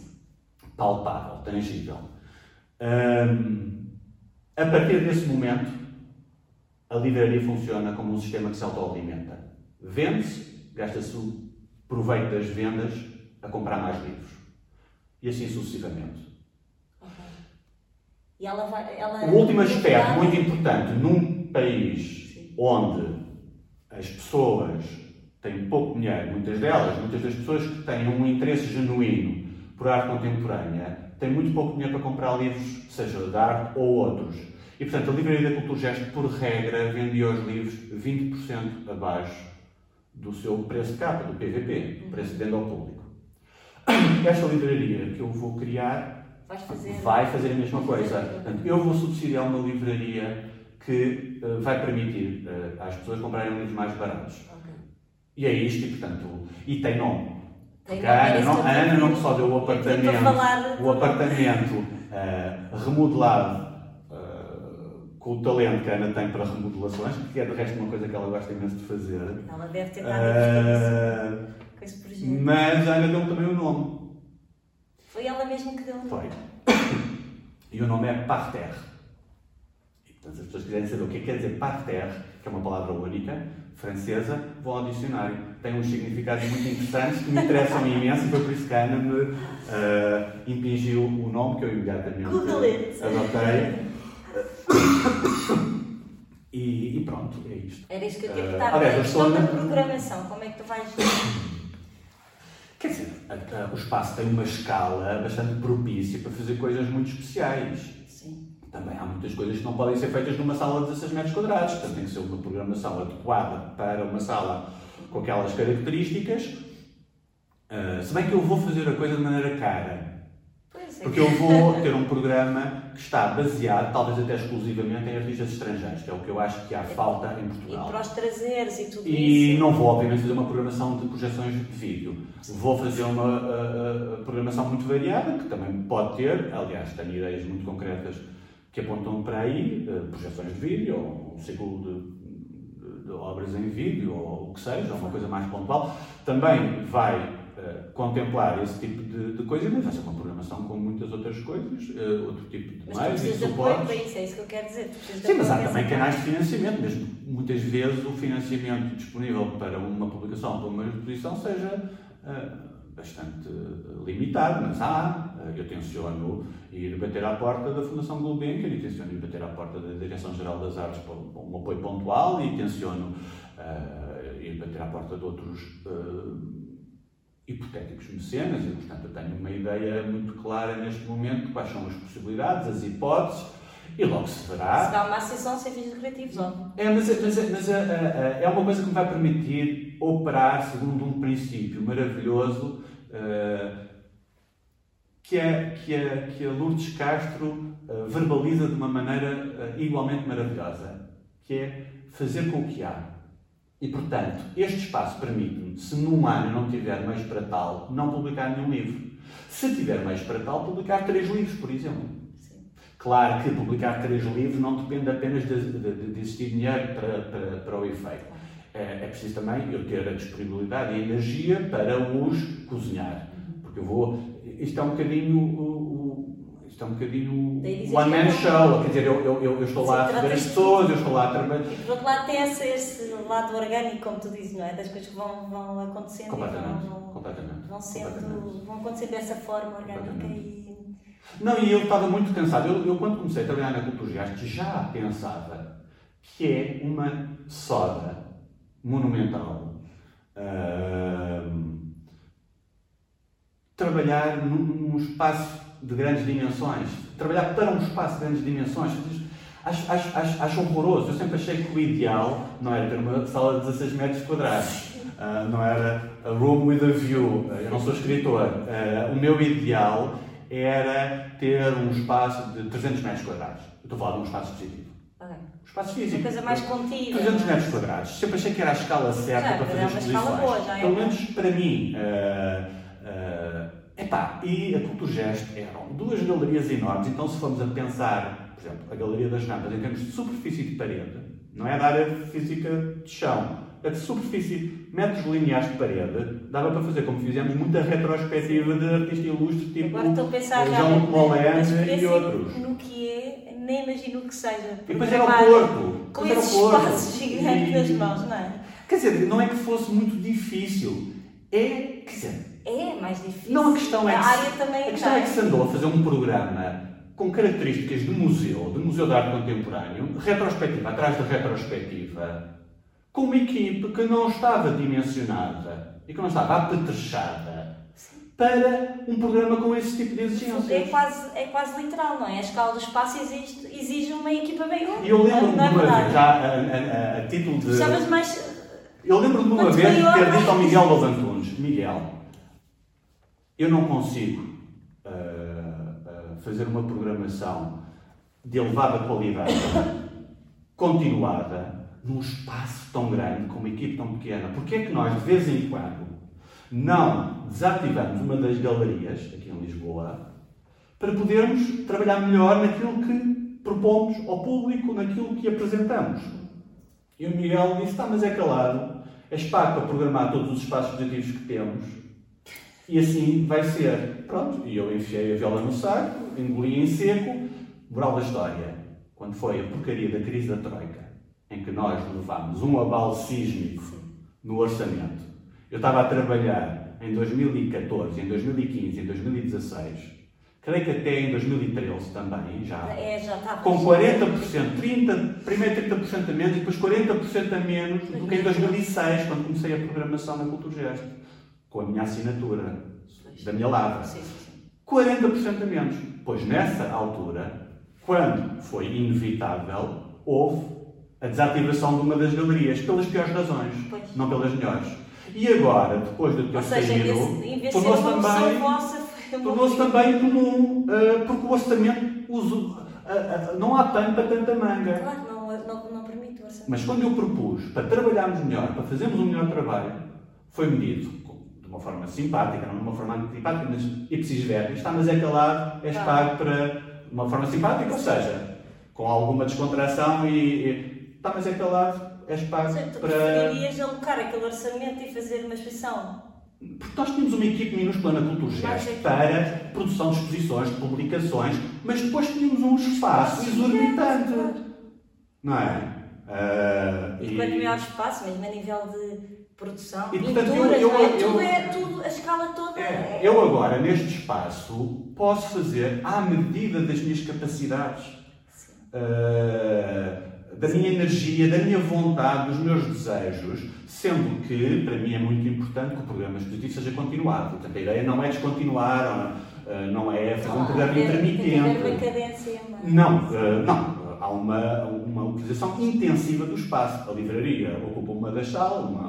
palpável, tangível. Um, a partir desse momento, a livraria funciona como um sistema que se autoalimenta. Vende-se, gasta-se o proveito das vendas a comprar mais livros. E assim sucessivamente. E ela vai, ela o último aspecto muito importante num país Sim. onde as pessoas têm pouco dinheiro, muitas delas, muitas das pessoas que têm um interesse genuíno por arte contemporânea, têm muito pouco dinheiro para comprar livros, seja de arte ou outros. E, portanto, a Livraria da Cultura Gesto, por regra, vendia os livros 20% abaixo do seu preço de capa, do PVP, preço de venda ao público. Esta livraria que eu vou criar fazer... vai fazer a mesma coisa. Portanto, eu vou subsidiar uma livraria que uh, vai permitir uh, às pessoas comprarem livros mais baratos. Okay. E é isto, e portanto, e tem nome. Tem a Ana, não, a Ana não só deu o apartamento, o apartamento uh, remodelado com o talento que a Ana tem para remodelações, que é de resto uma coisa que ela gosta imenso de fazer. Ela deve ter dado uh, com esse projeto. Mas a Ana deu também o nome. Foi ela mesma que deu o nome. Foi. E o nome é Parterre. E, portanto, se as pessoas quiserem saber o que é quer dizer Parterre, que é uma palavra única, francesa, vão ao dicionário. Tem uns significados muito interessantes que me interessam imenso e foi por isso que a Ana me uh, impingiu o nome que eu imediatamente adotei. E, e, pronto, é isto. Era isto que eu te perguntar. Uh, aliás, a questão da programação, como é que tu vais. Quer dizer, o espaço tem uma escala bastante propícia para fazer coisas muito especiais. Sim. Também há muitas coisas que não podem ser feitas numa sala de 16 metros quadrados. Portanto, tem que ser uma programação adequada para uma sala com aquelas características. Uh, se bem que eu vou fazer a coisa de maneira cara. Porque eu vou ter um programa que está baseado, talvez até exclusivamente, em artistas estrangeiros, que é o que eu acho que há falta em Portugal. E para os trazeres e tudo e isso. E não vou, obviamente, fazer uma programação de projeções de vídeo. Vou fazer uma uh, uh, programação muito variada, que também pode ter, aliás, tenho ideias muito concretas que apontam para aí, uh, projeções de vídeo, ou um ciclo de, obras em vídeo, ou o que seja, uma coisa mais pontual. Também vai contemplar esse tipo de, de coisa, mas vai ser uma programação com muitas outras coisas, uh, outro tipo de mas meios e suportes. Para isso, é isso que eu quero dizer. Sim, mas há também canais de financiamento, mesmo muitas vezes o financiamento disponível para uma publicação, para uma exposição, seja uh, bastante limitado, mas há. Eu tenciono ir bater à porta da Fundação Gulbenkian e tenciono ir bater à porta da Direção-Geral das Artes para um apoio pontual e tenciono ir bater à porta de outros hipotéticos mecenas, e portanto eu tenho uma ideia muito clara neste momento de quais são as possibilidades, as hipóteses, e logo se verá. Se dá uma sessão sem fins lucrativos, não? É, mas, mas, mas é, é, é uma coisa que me vai permitir operar segundo um princípio maravilhoso uh, que, é, que, é, que a Lourdes Castro uh, verbaliza de uma maneira uh, igualmente maravilhosa, que é fazer com o que há. E, portanto, este espaço permite-me, se num ano não tiver meios para tal, não publicar nenhum livro. Se tiver meios para tal, publicar três livros, por exemplo. Sim. Claro que publicar três livros não depende apenas de, de, de existir dinheiro para, para, para o efeito. É, é, preciso também eu ter a disponibilidade e a energia para os cozinhar. Uhum. Porque eu vou. Isto é um bocadinho isto é um bocadinho one man show, quer dizer, eu, eu, eu estou lá a receber as pessoas, eu estou lá a trabalhar. E por outro lado tem esse, esse lado orgânico, como tu dizes, não é? Das coisas que vão, vão acontecendo completamente, e vão, completamente, vão, sendo, completamente. vão acontecendo dessa forma orgânica e. Não, e eu estava muito cansado. Eu, eu quando comecei a trabalhar na Cultura Gasto já pensava que é uma soda monumental. Uh, trabalhar num, num espaço de grandes dimensões, trabalhar para um espaço de grandes dimensões. Acho, acho, acho, acho horroroso. Eu sempre achei que o ideal não era ter uma sala de 16 metros quadrados, uh, não era a room with a view. Eu não sou escritor. Uh, o meu ideal era ter um espaço de 300 metros quadrados. Eu estou a falar de um espaço. Okay. Um espaço físico. Uma coisa mais contida. 300 metros quadrados. Sempre achei que era a escala certa já, para fazer exposições. Boa, já é Pelo menos para mim. Uh, Epá, e a Culturgest eram duas galerias enormes, então se formos a pensar, por exemplo, a Galeria das Rampas em termos de superfície de parede, não é da área física de chão, é de superfície, metros lineares de parede, dava para fazer, como fizemos, muita retrospectiva de artista ilustre, tipo Agora estou a pensar João Molene e outros. No que é, nem imagino o que seja. E depois era o Porto. Com esses espaços gigantes nas mãos, não é? Quer dizer, não é que fosse muito difícil, é, quer dizer, é mais difícil. Não, a questão é que, a área também a questão é que se andou a fazer um programa com características de museu, de museu de arte contemporâneo, retrospectiva atrás da retrospectiva, com uma equipe que não estava dimensionada e que não estava apetrechada para um programa com esse tipo de exigências. É quase, é quase literal, não é? A escala do espaço exige, exige uma equipa bem E eu lembro-me de uma vez, já a, a, a, título de. Chamas mais. Eu lembro-me de uma vez de ter dito ao Miguel Los Antunes: Miguel, eu não consigo uh, uh, fazer uma programação de elevada qualidade continuada num espaço tão grande, com uma equipe tão pequena. Porque é que nós, de vez em quando, não desativamos uma das galerias aqui em Lisboa para podermos trabalhar melhor naquilo que propomos ao público, naquilo que apresentamos. E o Miguel disse: está, mas é calado, és pago para programar todos os espaços positivos que temos e assim vai ser. Pronto, e eu enfiei a viola no saco, engoli em seco. Moral da história: quando foi a porcaria da crise da Troika, em que nós levámos um abalo sísmico no orçamento eu estava a trabalhar em 2014, em 2015, em 2016, creio que até em 2013 também, já, é, já com 40%, 30, primeiro 30% a menos e depois 40% a menos do que em 2006, quando comecei a programação na Culturgest, com a minha assinatura, da minha lavra. 40% a menos. Pois nessa altura, quando foi inevitável, houve a desativação de uma das galerias, pelas piores razões, pois. não pelas melhores. E agora, depois de ter saído, tornou-se também, tornou também comum, uh, porque o orçamento uso, uh, uh, não há tanto para tanta manga. Claro, não, não, não permite o orçamento. Mas quando eu propus para trabalharmos melhor, para fazermos um melhor trabalho, foi medido de uma forma simpática, não de uma forma antipática, mas ipsis verbis, está, mas é calado, és pago para uma forma simpática, ou seja, com alguma descontração e, e está, mas é calado, és pago Sim, tu para. preferirias alocar aquele orçamento e fazer uma exposição? Porque nós tínhamos uma equipe minúscula na Cultura Gesto para produção de exposições, de publicações, mas depois tínhamos um espaço exorbitante. Não é? Uh, e quanto maior espaço, mesmo a nível de produção, e, portanto, pinturas, eu, eu, é? tudo é tudo, a escala toda. É, é... Eu agora, neste espaço, posso fazer à medida das minhas capacidades. Uh, da minha energia, da minha vontade, dos meus desejos, sendo que, para mim, é muito importante que o programa expositivo seja continuado. Portanto, a ideia não é descontinuar, não é fazer um programa intermitente. Cadência, não, eh, não. Há uma, uma utilização intensiva do espaço. A livraria ocupa uma das salas, uma, um, um,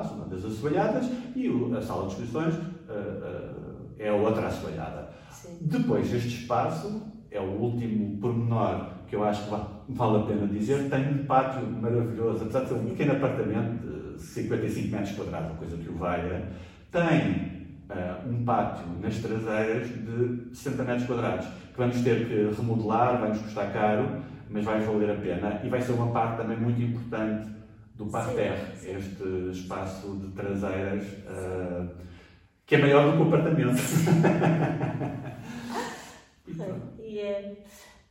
um uma das assoalhadas, e a sala de exposições uh, uh, é a outra assoalhada. Sim. Depois, este espaço é o último pormenor que eu acho que vale a pena dizer, tem um pátio maravilhoso, apesar de ser um pequeno apartamento de 55 metros quadrados, coisa que o valha, tem uh, um pátio nas traseiras de 60 metros quadrados, que vamos ter que remodelar, vai nos custar caro, mas vai valer a pena e vai ser uma parte também muito importante do parterre, este espaço de traseiras uh, que é maior do que o apartamento. e, é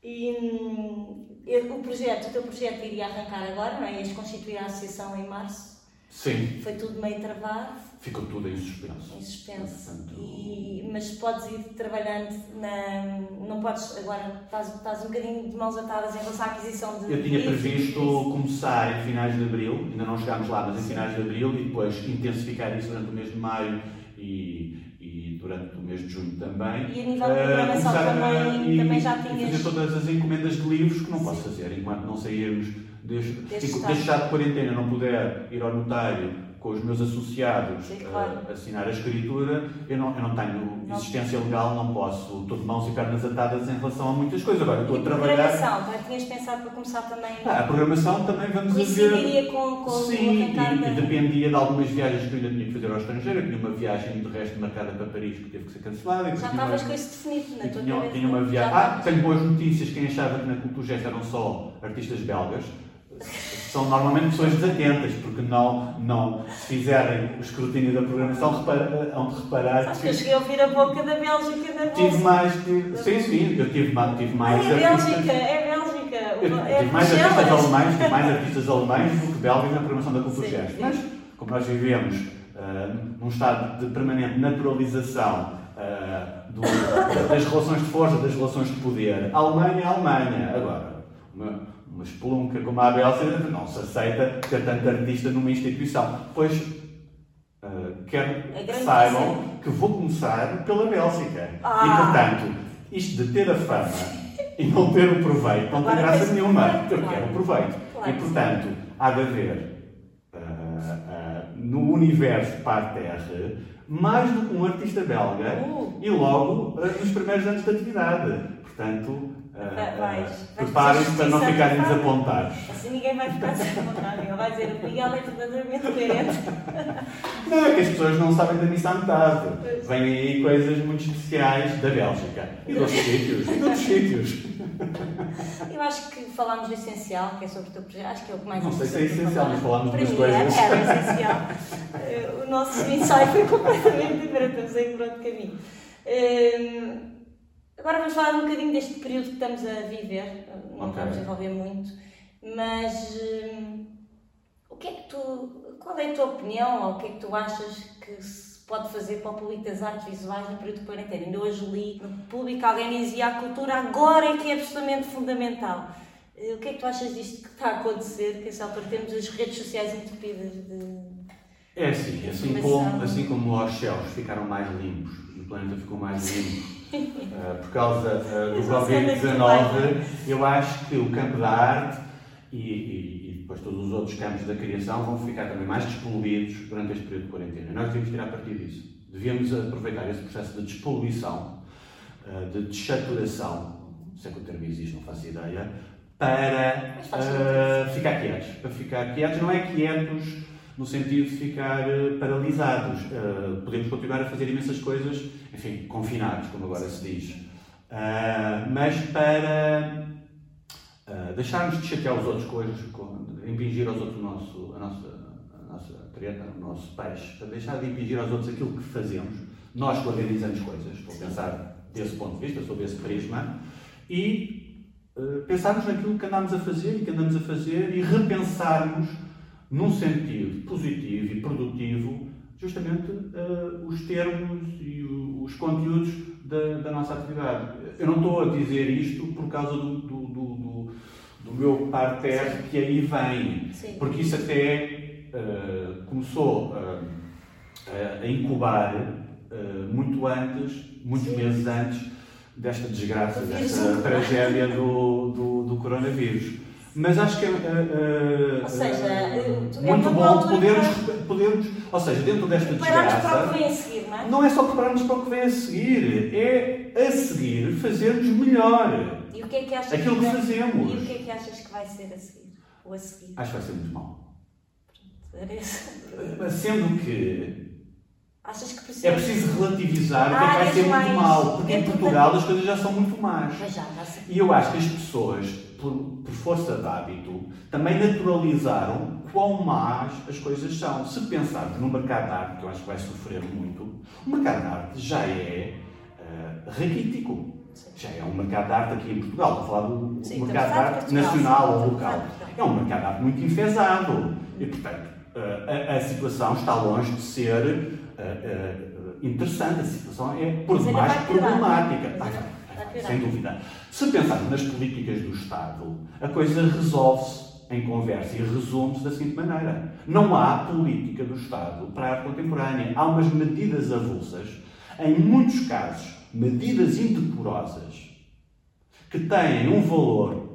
e hum, o projeto, o teu projeto iria arrancar agora, não é? Ias constituir a associação em março. Sim. Foi tudo meio travado. Ficou tudo em suspenso. Em suspenso. Portanto... E, mas podes ir trabalhando na. Não podes. Agora estás, estás um bocadinho de mãos atadas em relação à aquisição de. Eu tinha previsto começar em finais de abril, ainda não chegámos lá, mas em finais de abril e depois intensificar isso durante o mês de maio e durante o mês de junho também. E a nível de programação uh, também, e, também já tinhas... fazer todas as encomendas de livros que não Sim. posso fazer enquanto não sairmos deste, deste estado de quarentena, não puder ir ao notário com os meus associados Sim, claro. uh, assinar a escritura, eu não, eu não tenho não. existência legal, não posso, estou de mãos e pernas atadas em relação a muitas coisas. Agora, estou a trabalhar. A programação, tá? tinhas pensado para começar também. Ah, a programação também vamos ver. com, com Sim, e, e, dependia de algumas viagens que eu ainda tinha que fazer ao estrangeiro. Eu tinha uma viagem de resto marcada para Paris que teve que ser cancelada. Já estavas com isso definido na tua tinha, tinha uma viagem. Ah, tenho boas notícias. Quem achava que na Cultura eram só artistas belgas são normalmente pessoas desatentas, porque não, não se fizerem o escrutínio da programação, repara, hão de reparar. Acho que eu cheguei a ouvir a boca da Bélgica na Tive mais. Tive, sim, sim, eu tive, tive mais. é Bélgica, é Bélgica. Eu, é tive mais artistas alemães, tive mais artistas alemães do que belgas na programação da Cultura Mas, como nós vivemos uh, num estado de permanente naturalização uh, do, das relações de força, das relações de poder, a Alemanha é a Alemanha. Agora, uma, uma espelunca como a Abel não se aceita ter tanto artista numa instituição. Pois, uh, quero que saibam que vou começar pela Bélgica. Ah. E, portanto, isto de ter a fama e não ter o proveito não tem graça nenhuma. Eu claro. quero o proveito. Claro. E, portanto, há de haver uh, uh, no universo Parterre mais do que um artista belga uh. e logo nos primeiros anos de atividade. Portanto, Uh, Preparem-se para não ficarem desapontados. Assim ninguém vai ficar desapontado. Ele vai dizer: o Miguel é verdadeiramente coerente. Não, é que as pessoas não sabem da missa à metade. Vêm aí coisas muito especiais da Bélgica e de outros sítios. E de outros sítios. Eu acho que falámos do essencial, que é sobre o teu projeto. Acho que é o que mais Não sei se é essencial, mas falámos das coisas. Era, era essencial. Eh, o nosso ensaio foi completamente diferente. Estamos aí por outro caminho. Hum, Agora vamos falar um bocadinho deste período que estamos a viver, não okay. vamos envolver muito, mas hum, o que é que tu, qual é a tua opinião ou o que é que tu achas que se pode fazer para o público das artes visuais no período de quarentena? Ainda hoje li no público alguém dizia a cultura agora é que é absolutamente fundamental. Eh, o que é que tu achas disto que está a acontecer, que essa altura temos as redes sociais entupidas de. É assim, assim como, assim como os céus ficaram mais limpos e o planeta ficou mais limpo uh, por causa uh, do Covid-19, eu acho que o campo da arte e, e, e, depois todos os outros campos da criação vão ficar também mais despoluídos durante este período de quarentena. Nós devemos tirar partir disso. Devíamos aproveitar esse processo de despoluição, uh, de desaturação, se é que o termo existe, não faço ideia, para ficar quietos. Para ficar quietos, não é quietos no sentido de ficar uh, paralisados. Uh, podemos continuar a fazer imensas coisas, enfim, confinados, como agora se diz. Uh, mas para deixarmos de chatear os outros coisas, impingir aos outros o nosso, a nossa, a nossa treta, o nosso peixe, para deixar de impingir aos outros aquilo que fazemos, nós que organizamos coisas, vou pensar desse ponto de vista, sob esse prisma, e pensarmos naquilo que andamos a fazer e que andamos a fazer e repensarmos num sentido positivo e produtivo, justamente uh, os termos e o, os conteúdos da, da, nossa atividade. Eu não estou a dizer isto por causa do, do, do, do meu parterre que aí vem, Sim. porque isso até uh, começou uh, a incubar muito antes, muitos Sim. meses antes desta desgraça, desta tragédia do, do, do coronavírus. Mas acho que é. Uh, ou seja, uh, muito é bom podermos, podermos. Ou seja, dentro desta desgraça. para o que vem a seguir, não é? Não é só prepararmos para o que vem a seguir, é a seguir fazermos melhor. E o que é que achas aquilo que, que fazemos. E o que é que achas que vai ser a seguir? Ou a seguir? Acho que vai ser muito mal. Pronto, Sendo que Achas que precisa... É preciso relativizar o que é que vai ser muito mal, porque em Portugal as coisas já são muito más. E eu acho que as pessoas, por, por, força de hábito, também naturalizaram quão más as coisas são. Se pensarmos no mercado de arte, que eu acho que vai sofrer muito, o mercado de arte já é uh, raquítico. Já é um mercado de arte aqui em Portugal. Estou a falar do Sim, mercado de arte nacional ou local. É um mercado de arte muito enfesado. E, portanto, uh, a, a situação está longe de ser uh, interessante, a situação é por demais problemática. sem dúvida. Se pensarmos nas políticas do Estado, a coisa resolve-se em conversa e resume-se da seguinte maneira: não há política do Estado para a arte contemporânea. Há umas medidas avulsas, em muitos casos, medidas indecorosas, que têm um valor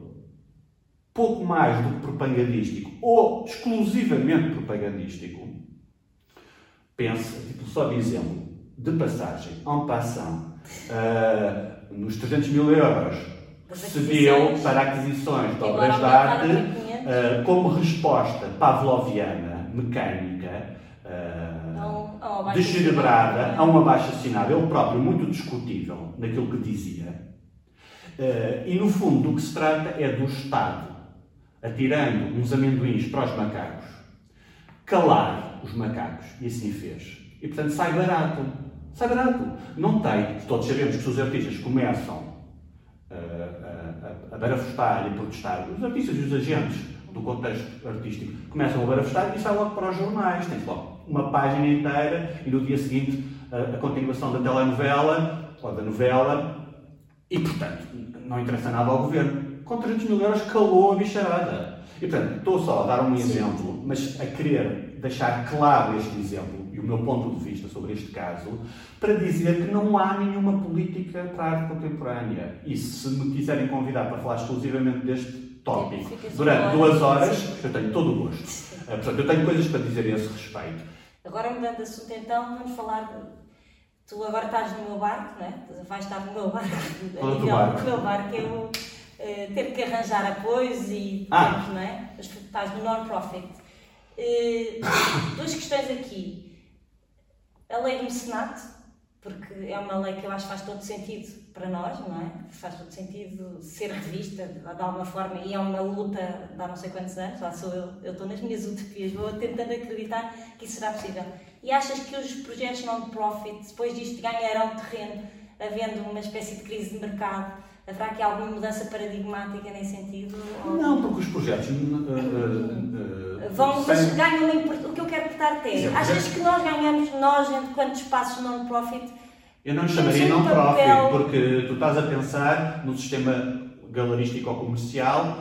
pouco mais do que propagandístico ou exclusivamente propagandístico, pensa, tipo, só de exemplo, de passagem, en passant, uh, nos 300 mil euros se deu para aquisições de obras de arte uh, como resposta pavloviana, mecânica, uh, descerebrada, a um abaixo-assinado, ele próprio muito discutível naquilo que dizia. Uh, e no fundo, do que se trata é do Estado, atirando uns amendoins para os macacos, calar os macacos. E assim fez. E portanto sai barato. Sai barato. Não tem. Todos sabemos que os artistas começam a, a, a barafustar e a protestar, os artistas e os agentes do contexto artístico começam a barafustar e sai logo para os jornais. Tem logo uma página inteira e no dia seguinte a, a continuação da telenovela ou da novela. E portanto, não interessa nada ao governo. Com 300 mil euros calou a bicharada. E portanto, estou só a dar um exemplo, mas a querer deixar claro este exemplo e o meu ponto de vista sobre este caso, para dizer que não há nenhuma política para a arte contemporânea. E se me quiserem convidar para falar exclusivamente deste tópico durante duas horas, eu tenho todo o gosto. Uh, portanto, eu tenho coisas para dizer a esse respeito. Agora, mudando de assunto, então, vamos falar. Tu agora estás no meu barco, não é? Vais estar no meu barco. Qual é o barco? O meu barco é o uh, ter que arranjar apoios e ah. tempo, não é? Estás no non-profit. Uh, duas questões aqui a lei do mecenato, porque é uma lei que eu acho que faz todo sentido para nós, não é? Faz todo sentido ser revista de alguma forma e é uma luta de há não sei quantos anos, lá sou eu, eu estou nas minhas utopias, vou tentando acreditar que isso será possível. E achas que os projetos non-profit, depois disto, ganharão terreno, havendo uma espécie de crise de mercado? Haverá aqui alguma mudança paradigmática nesse sentido? Não, porque os projetos. Uh, uh, Vão, mas ganham uma O que eu quero perguntar é: achas que nós ganhamos, nós, enquanto espaços non-profit? Eu não chamaria non-profit, papel... porque tu estás a pensar no sistema galerístico ou comercial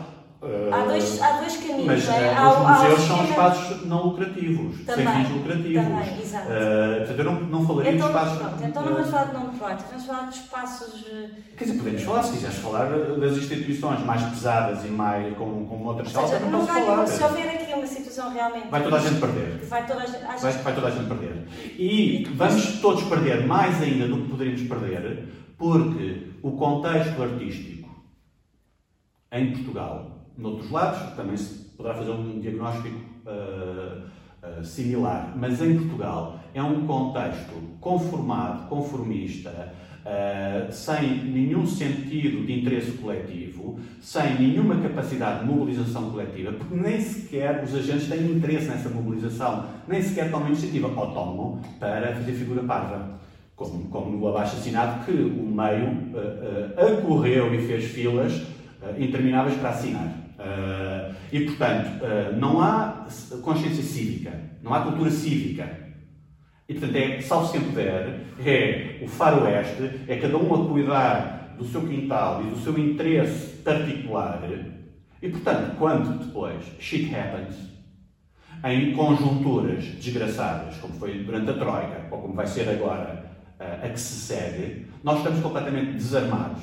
há, dois, há dois caminhos. Mas é? há, os museus são espaços não lucrativos, também, sem fins lucrativos. Também, exato. Uh, portanto, eu não, não falaria então, de espaços. Pronto, então não vamos falar de non-profit, vamos falar de espaços. Eh, Quer dizer, podemos falar, se quiseres falar das instituições mais pesadas e mais com, com outras causas, não posso falar. Se houver aqui uma situação realmente. Vai toda a gente perder. Vai toda a gente, vai, vai toda a gente perder. E, e vamos todos perder mais ainda do que poderíamos perder, porque o contexto artístico em Portugal noutros lados, também se poderá fazer um diagnóstico uh, uh, similar, mas em Portugal é um contexto conformado, conformista, uh, sem nenhum sentido de interesse coletivo, sem nenhuma capacidade de mobilização coletiva, porque nem sequer os agentes têm interesse nessa mobilização, nem sequer tomam iniciativa ou tomam para fazer figura parva. Como, como no abaixo-assinado, que o meio acorreu e fez filas intermináveis para assinar. Uh, e, portanto, uh, não há consciência cívica, não há cultura cívica. E, portanto, é, salvo quem puder, é o faroeste, é cada um a cuidar do seu quintal e do seu interesse particular. E, portanto, quando depois shit happens, em conjunturas desgraçadas, como foi durante a Troika, ou como vai ser agora uh, a que se segue, nós estamos completamente desarmados.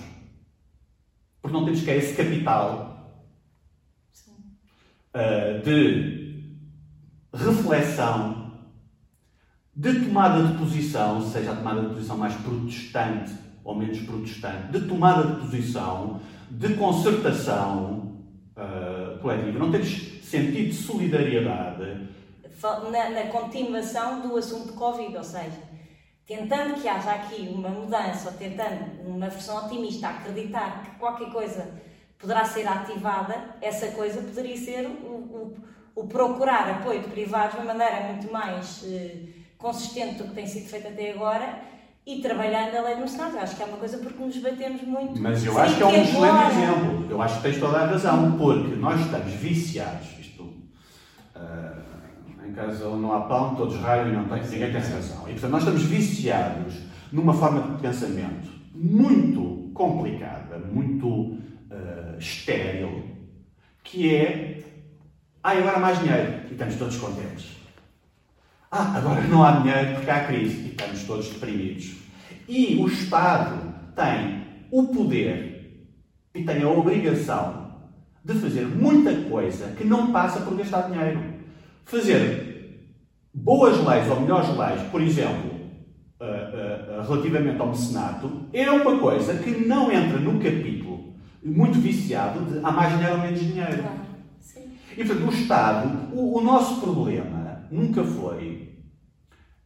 Porque não temos sequer esse capital uh, de reflexão, de tomada de posição, seja a tomada de posição mais protestante ou menos protestante, de tomada de posição, de concertação uh, coletiva. Não temos sentido de solidariedade. Na, na continuação do assunto Covid, ou seja, tentando que haja aqui uma mudança, ou tentando, uma versão otimista, acreditar que qualquer coisa poderá ser ativada, essa coisa poderia ser o, o, o procurar apoio de privados de uma maneira muito mais eh, consistente do que tem sido feito até agora e trabalhando a lei do mercado. Acho que é uma coisa porque nos batemos muito. Mas eu acho que é um excelente exemplo. Eu acho que tens toda a razão, porque nós estamos viciados. Isto, uh, em casa não há pão, todos raiam e não têm, ninguém tem razão. E portanto, nós estamos viciados numa forma de pensamento muito complicada, muito uh, estéril, que é ah, agora há mais dinheiro e estamos todos contentes. Ah, agora não há dinheiro porque há crise e estamos todos deprimidos. E o Estado tem o poder e tem a obrigação de fazer muita coisa que não passa por gastar dinheiro. Fazer boas leis ou melhores leis, por exemplo, uh, uh, relativamente ao mecenato, é uma coisa que não entra no capítulo muito viciado de há mais dinheiro ou menos dinheiro. E portanto, o Estado, o, o nosso problema nunca foi,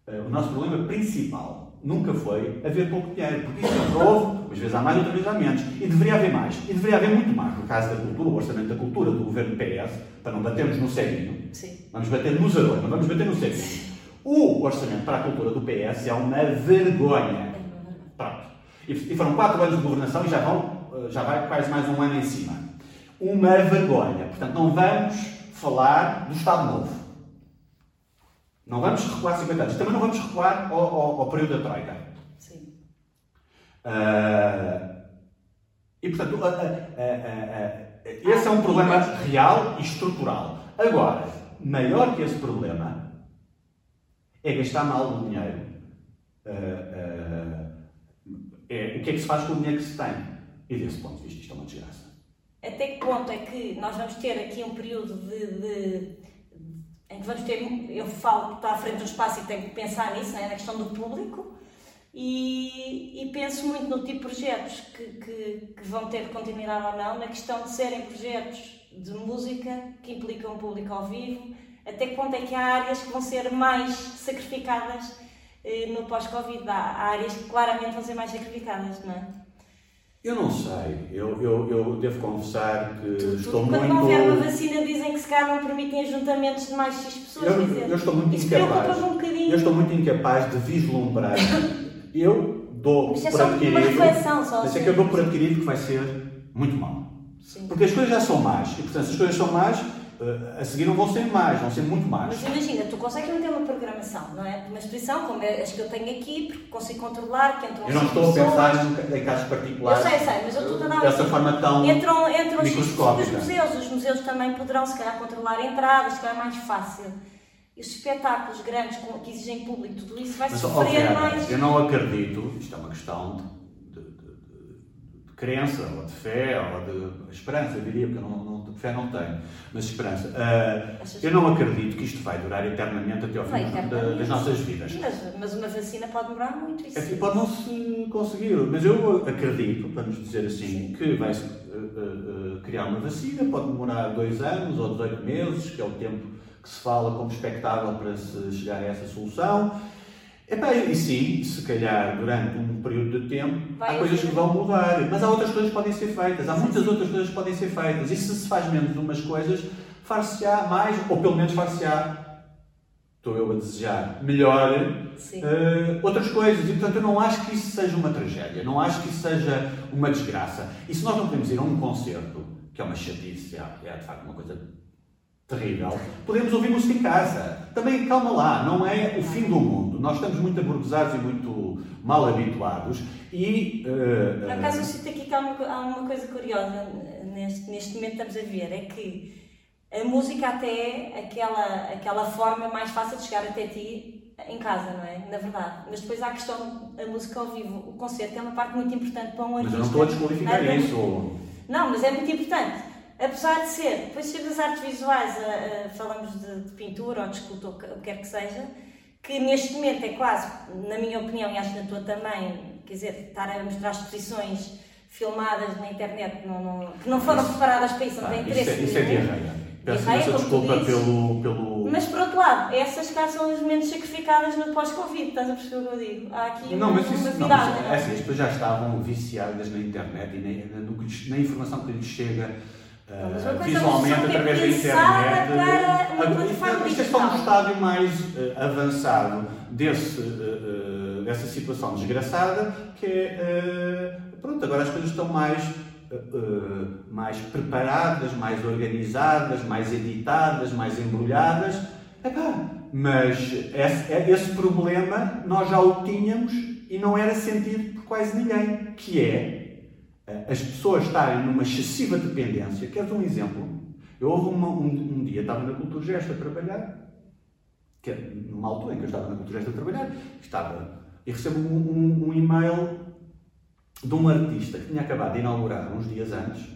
uh, o nosso problema principal nunca foi haver pouco dinheiro, porque isso sempre houve, às vezes há mais, outras vezes há menos. E deveria haver mais. E deveria haver muito mais. No caso da cultura, o orçamento da cultura do governo PS, para não batermos no ceguinho, Sim. vamos bater nos anões, não vamos bater no ceguinho. O orçamento para a cultura do PS é uma vergonha. Pronto. E, e foram quatro anos de governação e já vão já vai quase mais um ano em cima. Uma vergonha. Portanto, não vamos falar do Estado Novo. Não vamos recuar 50 anos. Também não vamos recuar ao, ao, ao período da Troika. Sim. Uh, e, portanto, a, a, esse é um problema real e estrutural. Agora, maior que esse problema é gastar mal o dinheiro. Uh, uh, é, o que é que se faz com o dinheiro que se tem? E desse ponto de vista, isto é uma desgraça. Até que ponto é que nós vamos ter aqui um período de, de em que vamos ter, eu falo que está à frente do espaço e tenho que pensar nisso, né, na questão do público, e, e, penso muito no tipo de projetos que, que, que, vão ter continuidade ou não, na questão de serem projetos de música que implicam um público ao vivo, até que ponto é que há áreas que vão ser mais sacrificadas eh, no pós-Covid. Há, há áreas que claramente vão ser mais sacrificadas, não é? Eu não sei, eu, eu, eu devo confessar que tu, estou muito... Quando não houver uma vacina dizem que se calhar não permitem ajuntamentos de mais X pessoas, eu, dizer, eu estou muito incapaz, um eu estou muito incapaz de vislumbrar, eu dou Mas é por adquirido, reflexão, só mas é que eu dou por adquirido que vai ser muito mal. Sim. Porque as coisas já são más, e portanto se as coisas são más, a seguir não vão ser mais, vão ser muito mais. Mas imagina, tu consegues manter uma programação, não é? Uma exposição como as que eu tenho aqui, porque consigo controlar, que entram Eu não estou a pensar em casos particulares. Eu sei, sei, mas eu estou a dar Dessa forma tão entram, entram os museus, os museus também poderão se calhar controlar entradas, se calhar é mais fácil. E os espetáculos grandes que exigem público, tudo isso vai mas, sofrer mais. Eu não acredito, isto é uma questão de crença, ou de fé, ou de esperança, eu diria, porque eu não, não, de fé não tenho, mas esperança. Uh, eu não acredito que isto vai durar eternamente até ao fim da, das nossas vidas. Mas, mas, uma vacina pode demorar muito. Isso. É, pode não se conseguir, mas eu acredito, vamos dizer assim, que vai-se uh, uh, criar uma vacina, pode demorar dois anos ou 18 meses, que é o tempo que se fala como expectável para se chegar a essa solução Epá, e sim, se calhar durante um período de tempo Vai há coisas que vão mudar, mas há outras coisas que podem ser feitas, há muitas outras coisas que podem ser feitas, e se se faz menos de umas coisas, far-se-á mais, ou pelo menos far-se-á, estou eu a desejar, melhor uh, outras coisas. E portanto eu não acho que isso seja uma tragédia, não acho que isso seja uma desgraça. E se nós não podemos ir a um concerto, que é uma chatice, é, é de facto uma coisa terrível, podemos ouvir música em casa. Também, calma lá, não é o fim do mundo. Nós estamos muito aburguesados e muito mal habituados e... Uh, Por acaso, eu sinto aqui que há uma, há uma coisa curiosa neste, neste momento estamos a ver, é que a música até é aquela, aquela forma mais fácil de chegar até ti em casa, não é? Na verdade. Mas depois há a questão da música ao vivo. O concerto é uma parte muito importante para um artista. Mas eu não estou a desqualificar isso. Não, mas é muito importante apesar de ser, depois chega das artes visuais, a, a, falamos de, de, pintura ou de escultura, o que quer que seja, que neste momento é quase, na minha opinião, e acho que na tua também, quer dizer, estar a mostrar exposições filmadas na internet não, não, que não foram preparadas para isso, não tem interesse. Isso é, isso é diarreia. Peço imensa desculpa pelo, pelo. Mas por outro lado, essas cá são as menos sacrificadas no pós-Covid, estás a perceber o que eu digo? Há aqui não, uma, mas isso, uma virada. Não, mas, é assim, as pessoas já estavam viciadas na internet e na, na, na informação que lhes chega Uh, visualmente através da internet. Para isto é só um estádio mais uh, avançado desse, uh, dessa situação desgraçada, que é. pronto, agora as coisas estão mais. mais preparadas, mais organizadas, mais editadas, mais embrulhadas. Epá, mas esse, é, esse problema nós já o tínhamos e não era sentido por quase ninguém, que é as pessoas estarem numa excessiva dependência. Queres um exemplo? Eu houve uma, um, um, dia, estava na Cultura Gesta a trabalhar, que numa altura em que eu estava na Cultura Gesta a trabalhar, estava, e recebo um, um, um e-mail de um artista que tinha acabado de inaugurar uns dias antes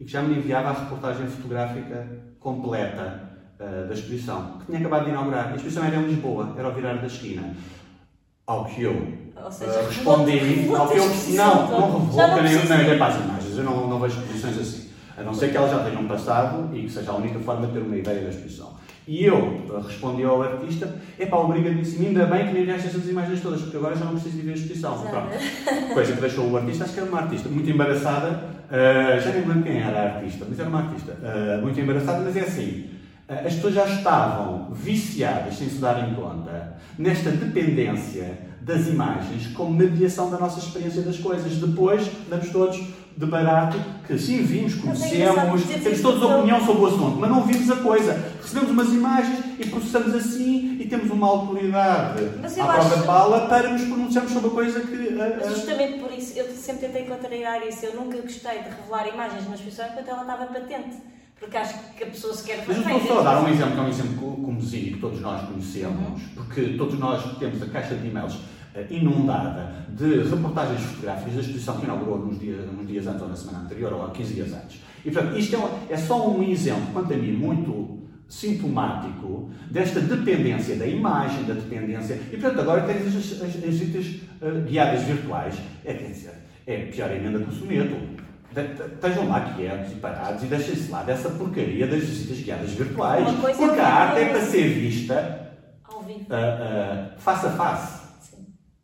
e que já me enviava a reportagem fotográfica completa uh, da exposição, que tinha acabado de inaugurar. A exposição era em Lisboa, era ao virar da esquina. Ao que eu seja, uh, respondi ao que eu. Não, não revoca nem, nem olhei para as imagens. Eu não, não vejo exposições assim. A não ser que elas já tenham passado e que seja a única forma de ter uma ideia da exposição. E eu uh, respondi ao artista: é pá, obrigadíssimo, ainda bem que me enviaste essas imagens todas, porque agora já não preciso de ver a exposição. Pronto. Coisa que deixou o artista, acho que era uma artista muito embaraçada, uh, já nem lembro quem era a artista, mas era uma artista uh, muito embaraçada, mas é assim. As pessoas já estavam viciadas, sem se darem conta, nesta dependência das imagens como mediação da nossa experiência das coisas. Depois, damos todos de barato que sim, vimos, conhecemos, temos todos a opinião sobre o assunto, mas não vimos a coisa. Recebemos umas imagens e processamos assim e temos uma autoridade à prova de bala para nos pronunciarmos sobre a coisa que. Uh, Mas justamente por isso, eu sempre tentei contrariar isso. Eu nunca gostei de revelar imagens uma exposição enquanto ela estava patente. Porque acho que a pessoa se quer Mas eu estou só a dar um exemplo, que é um exemplo comozinho que todos nós conhecemos, uhum. porque todos nós temos a caixa de e-mails uh, inundada de reportagens fotográficas da exposição que inaugurou uns dias, uns dias antes ou na semana anterior ou há 15 dias antes. E portanto, isto é, é só um exemplo, quanto a mim, muito sintomático desta dependência da imagem, da dependência. E portanto, agora tens as, as, as visitas uh, guiadas virtuais. É, quer dizer, é pior emenda que o soneto. Estejam lá quietos e parados e deixem-se lá dessa porcaria das visitas guiadas virtuais. Porque a arte é para ser vista uh, uh, face a face.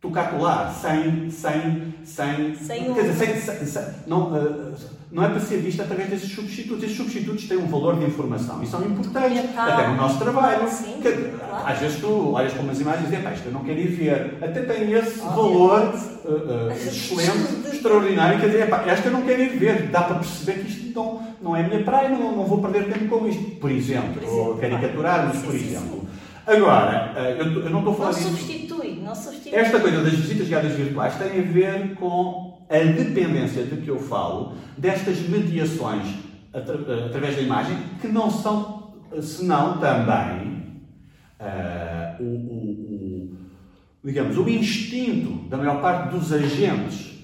Tocar colar, sem. sem, sem, sem, quer dizer, sem, sem, não, uh, não é para ser vista através desses substitutos. Esses substitutos têm um valor de informação e são importantes, até no nosso trabalho. Sim, que, claro. Às vezes tu olhas para umas imagens e dizes, isto eu não quero ir ver. Até tem esse valor uh, uh, excelente, extraordinário, que dizer, esta eu não quero ir ver. Dá para perceber que isto não, não é a minha praia, não, não vou perder tempo com isto. Por exemplo, por exemplo ou caricaturarmos, por exemplo. Agora, eh, eu, eu não estou a falar não substitui, não substitui. Esta coisa das visitas guiadas virtuais tem a ver com a dependência de que eu falo destas mediações atra através da imagem, que não são, senão também uh, o, o, o, digamos, o instinto da maior parte dos agentes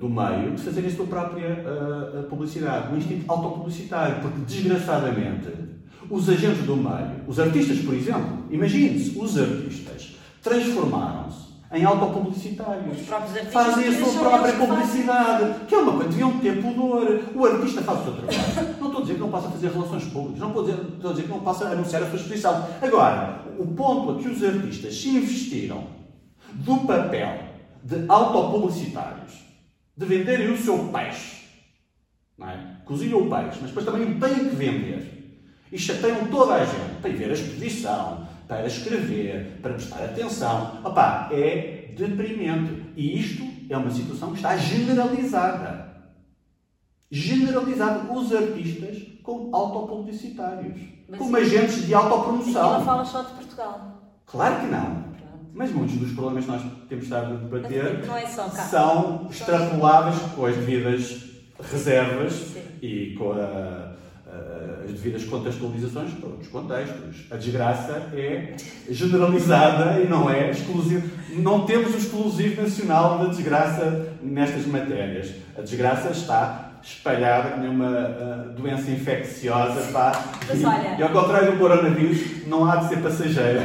do meio de fazerem a sua própria uh, publicidade, um instinto autopublicitário, porque desgraçadamente os agentes do meio, os artistas, por exemplo, imagine-se, os artistas transformaram-se em autopublicitários. Fazem a sua própria publicidade, que é uma coisa, deviam ter pudor. O artista faz o seu trabalho. Não estou a dizer que não possa fazer relações públicas, não estou a dizer, estou a dizer que não possa anunciar a sua exposição. Agora, o ponto a que os artistas se investiram do papel de autopublicitários, de venderem o seu peixe, não é? cozinham o peixe, mas depois também têm que vender. E chateiam toda a gente para ir ver a exposição, para escrever, para prestar atenção. Opa, é deprimente. E isto é uma situação que está generalizada. Generalizada. Os artistas como autopublicitários. Mas como agentes de autopromoção. E não fala só de Portugal. Claro que não. Mas muitos dos problemas que nós temos estado a debater é são extrapoláveis com as devidas reservas Sim. e com a as devidas contextualizações para outros contextos. A desgraça é generalizada e não é exclusiva. Não temos o exclusivo nacional da desgraça nestas matérias. A desgraça está espalhada como uma uh, doença infecciosa, pá. Mas olha... E ao contrário do coronavírus, não há de ser passageira.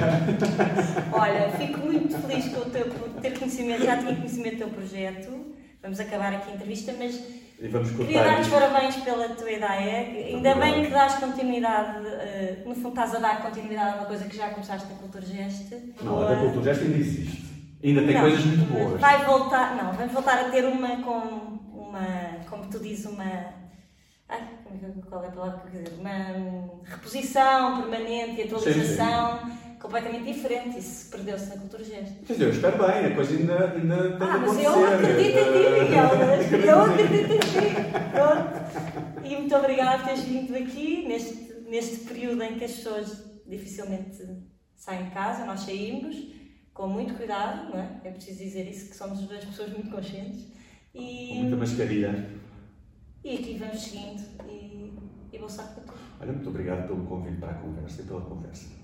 Olha, fico muito feliz com o teu, por ter conhecimento, já tinha conhecimento do teu projeto. Vamos acabar aqui a entrevista, mas e vamos Queria dar-te parabéns pela tua ideia. Ainda bem que dás continuidade, uh, no fundo estás a dar continuidade a uma coisa que já começaste a Cultura Geste. Não, a Cultura Geste ainda existe. Ainda tem não, coisas muito boas. Vai voltar, não, vamos voltar a ter uma com uma, como tu dizes, uma. Ai, qual é a palavra que eu dizer? Uma reposição permanente e atualização. Sim, sim completamente diferente. Isso perdeu-se na cultura gesto. Quer dizer, eu espero bem, a coisa ainda, ainda tem ah, mas eu acredito em ti, Miguel. Eu acredito em ti. Pronto. E muito obrigada por teres vindo aqui neste, neste período em que as pessoas dificilmente saem de casa, nós saímos com muito cuidado, não é? É preciso dizer isso, que somos duas pessoas muito conscientes. E, com muita mascarilha. E aqui vamos seguindo e, e vou sair para tudo. Olha, muito obrigado pelo convite para a conversa e pela conversa.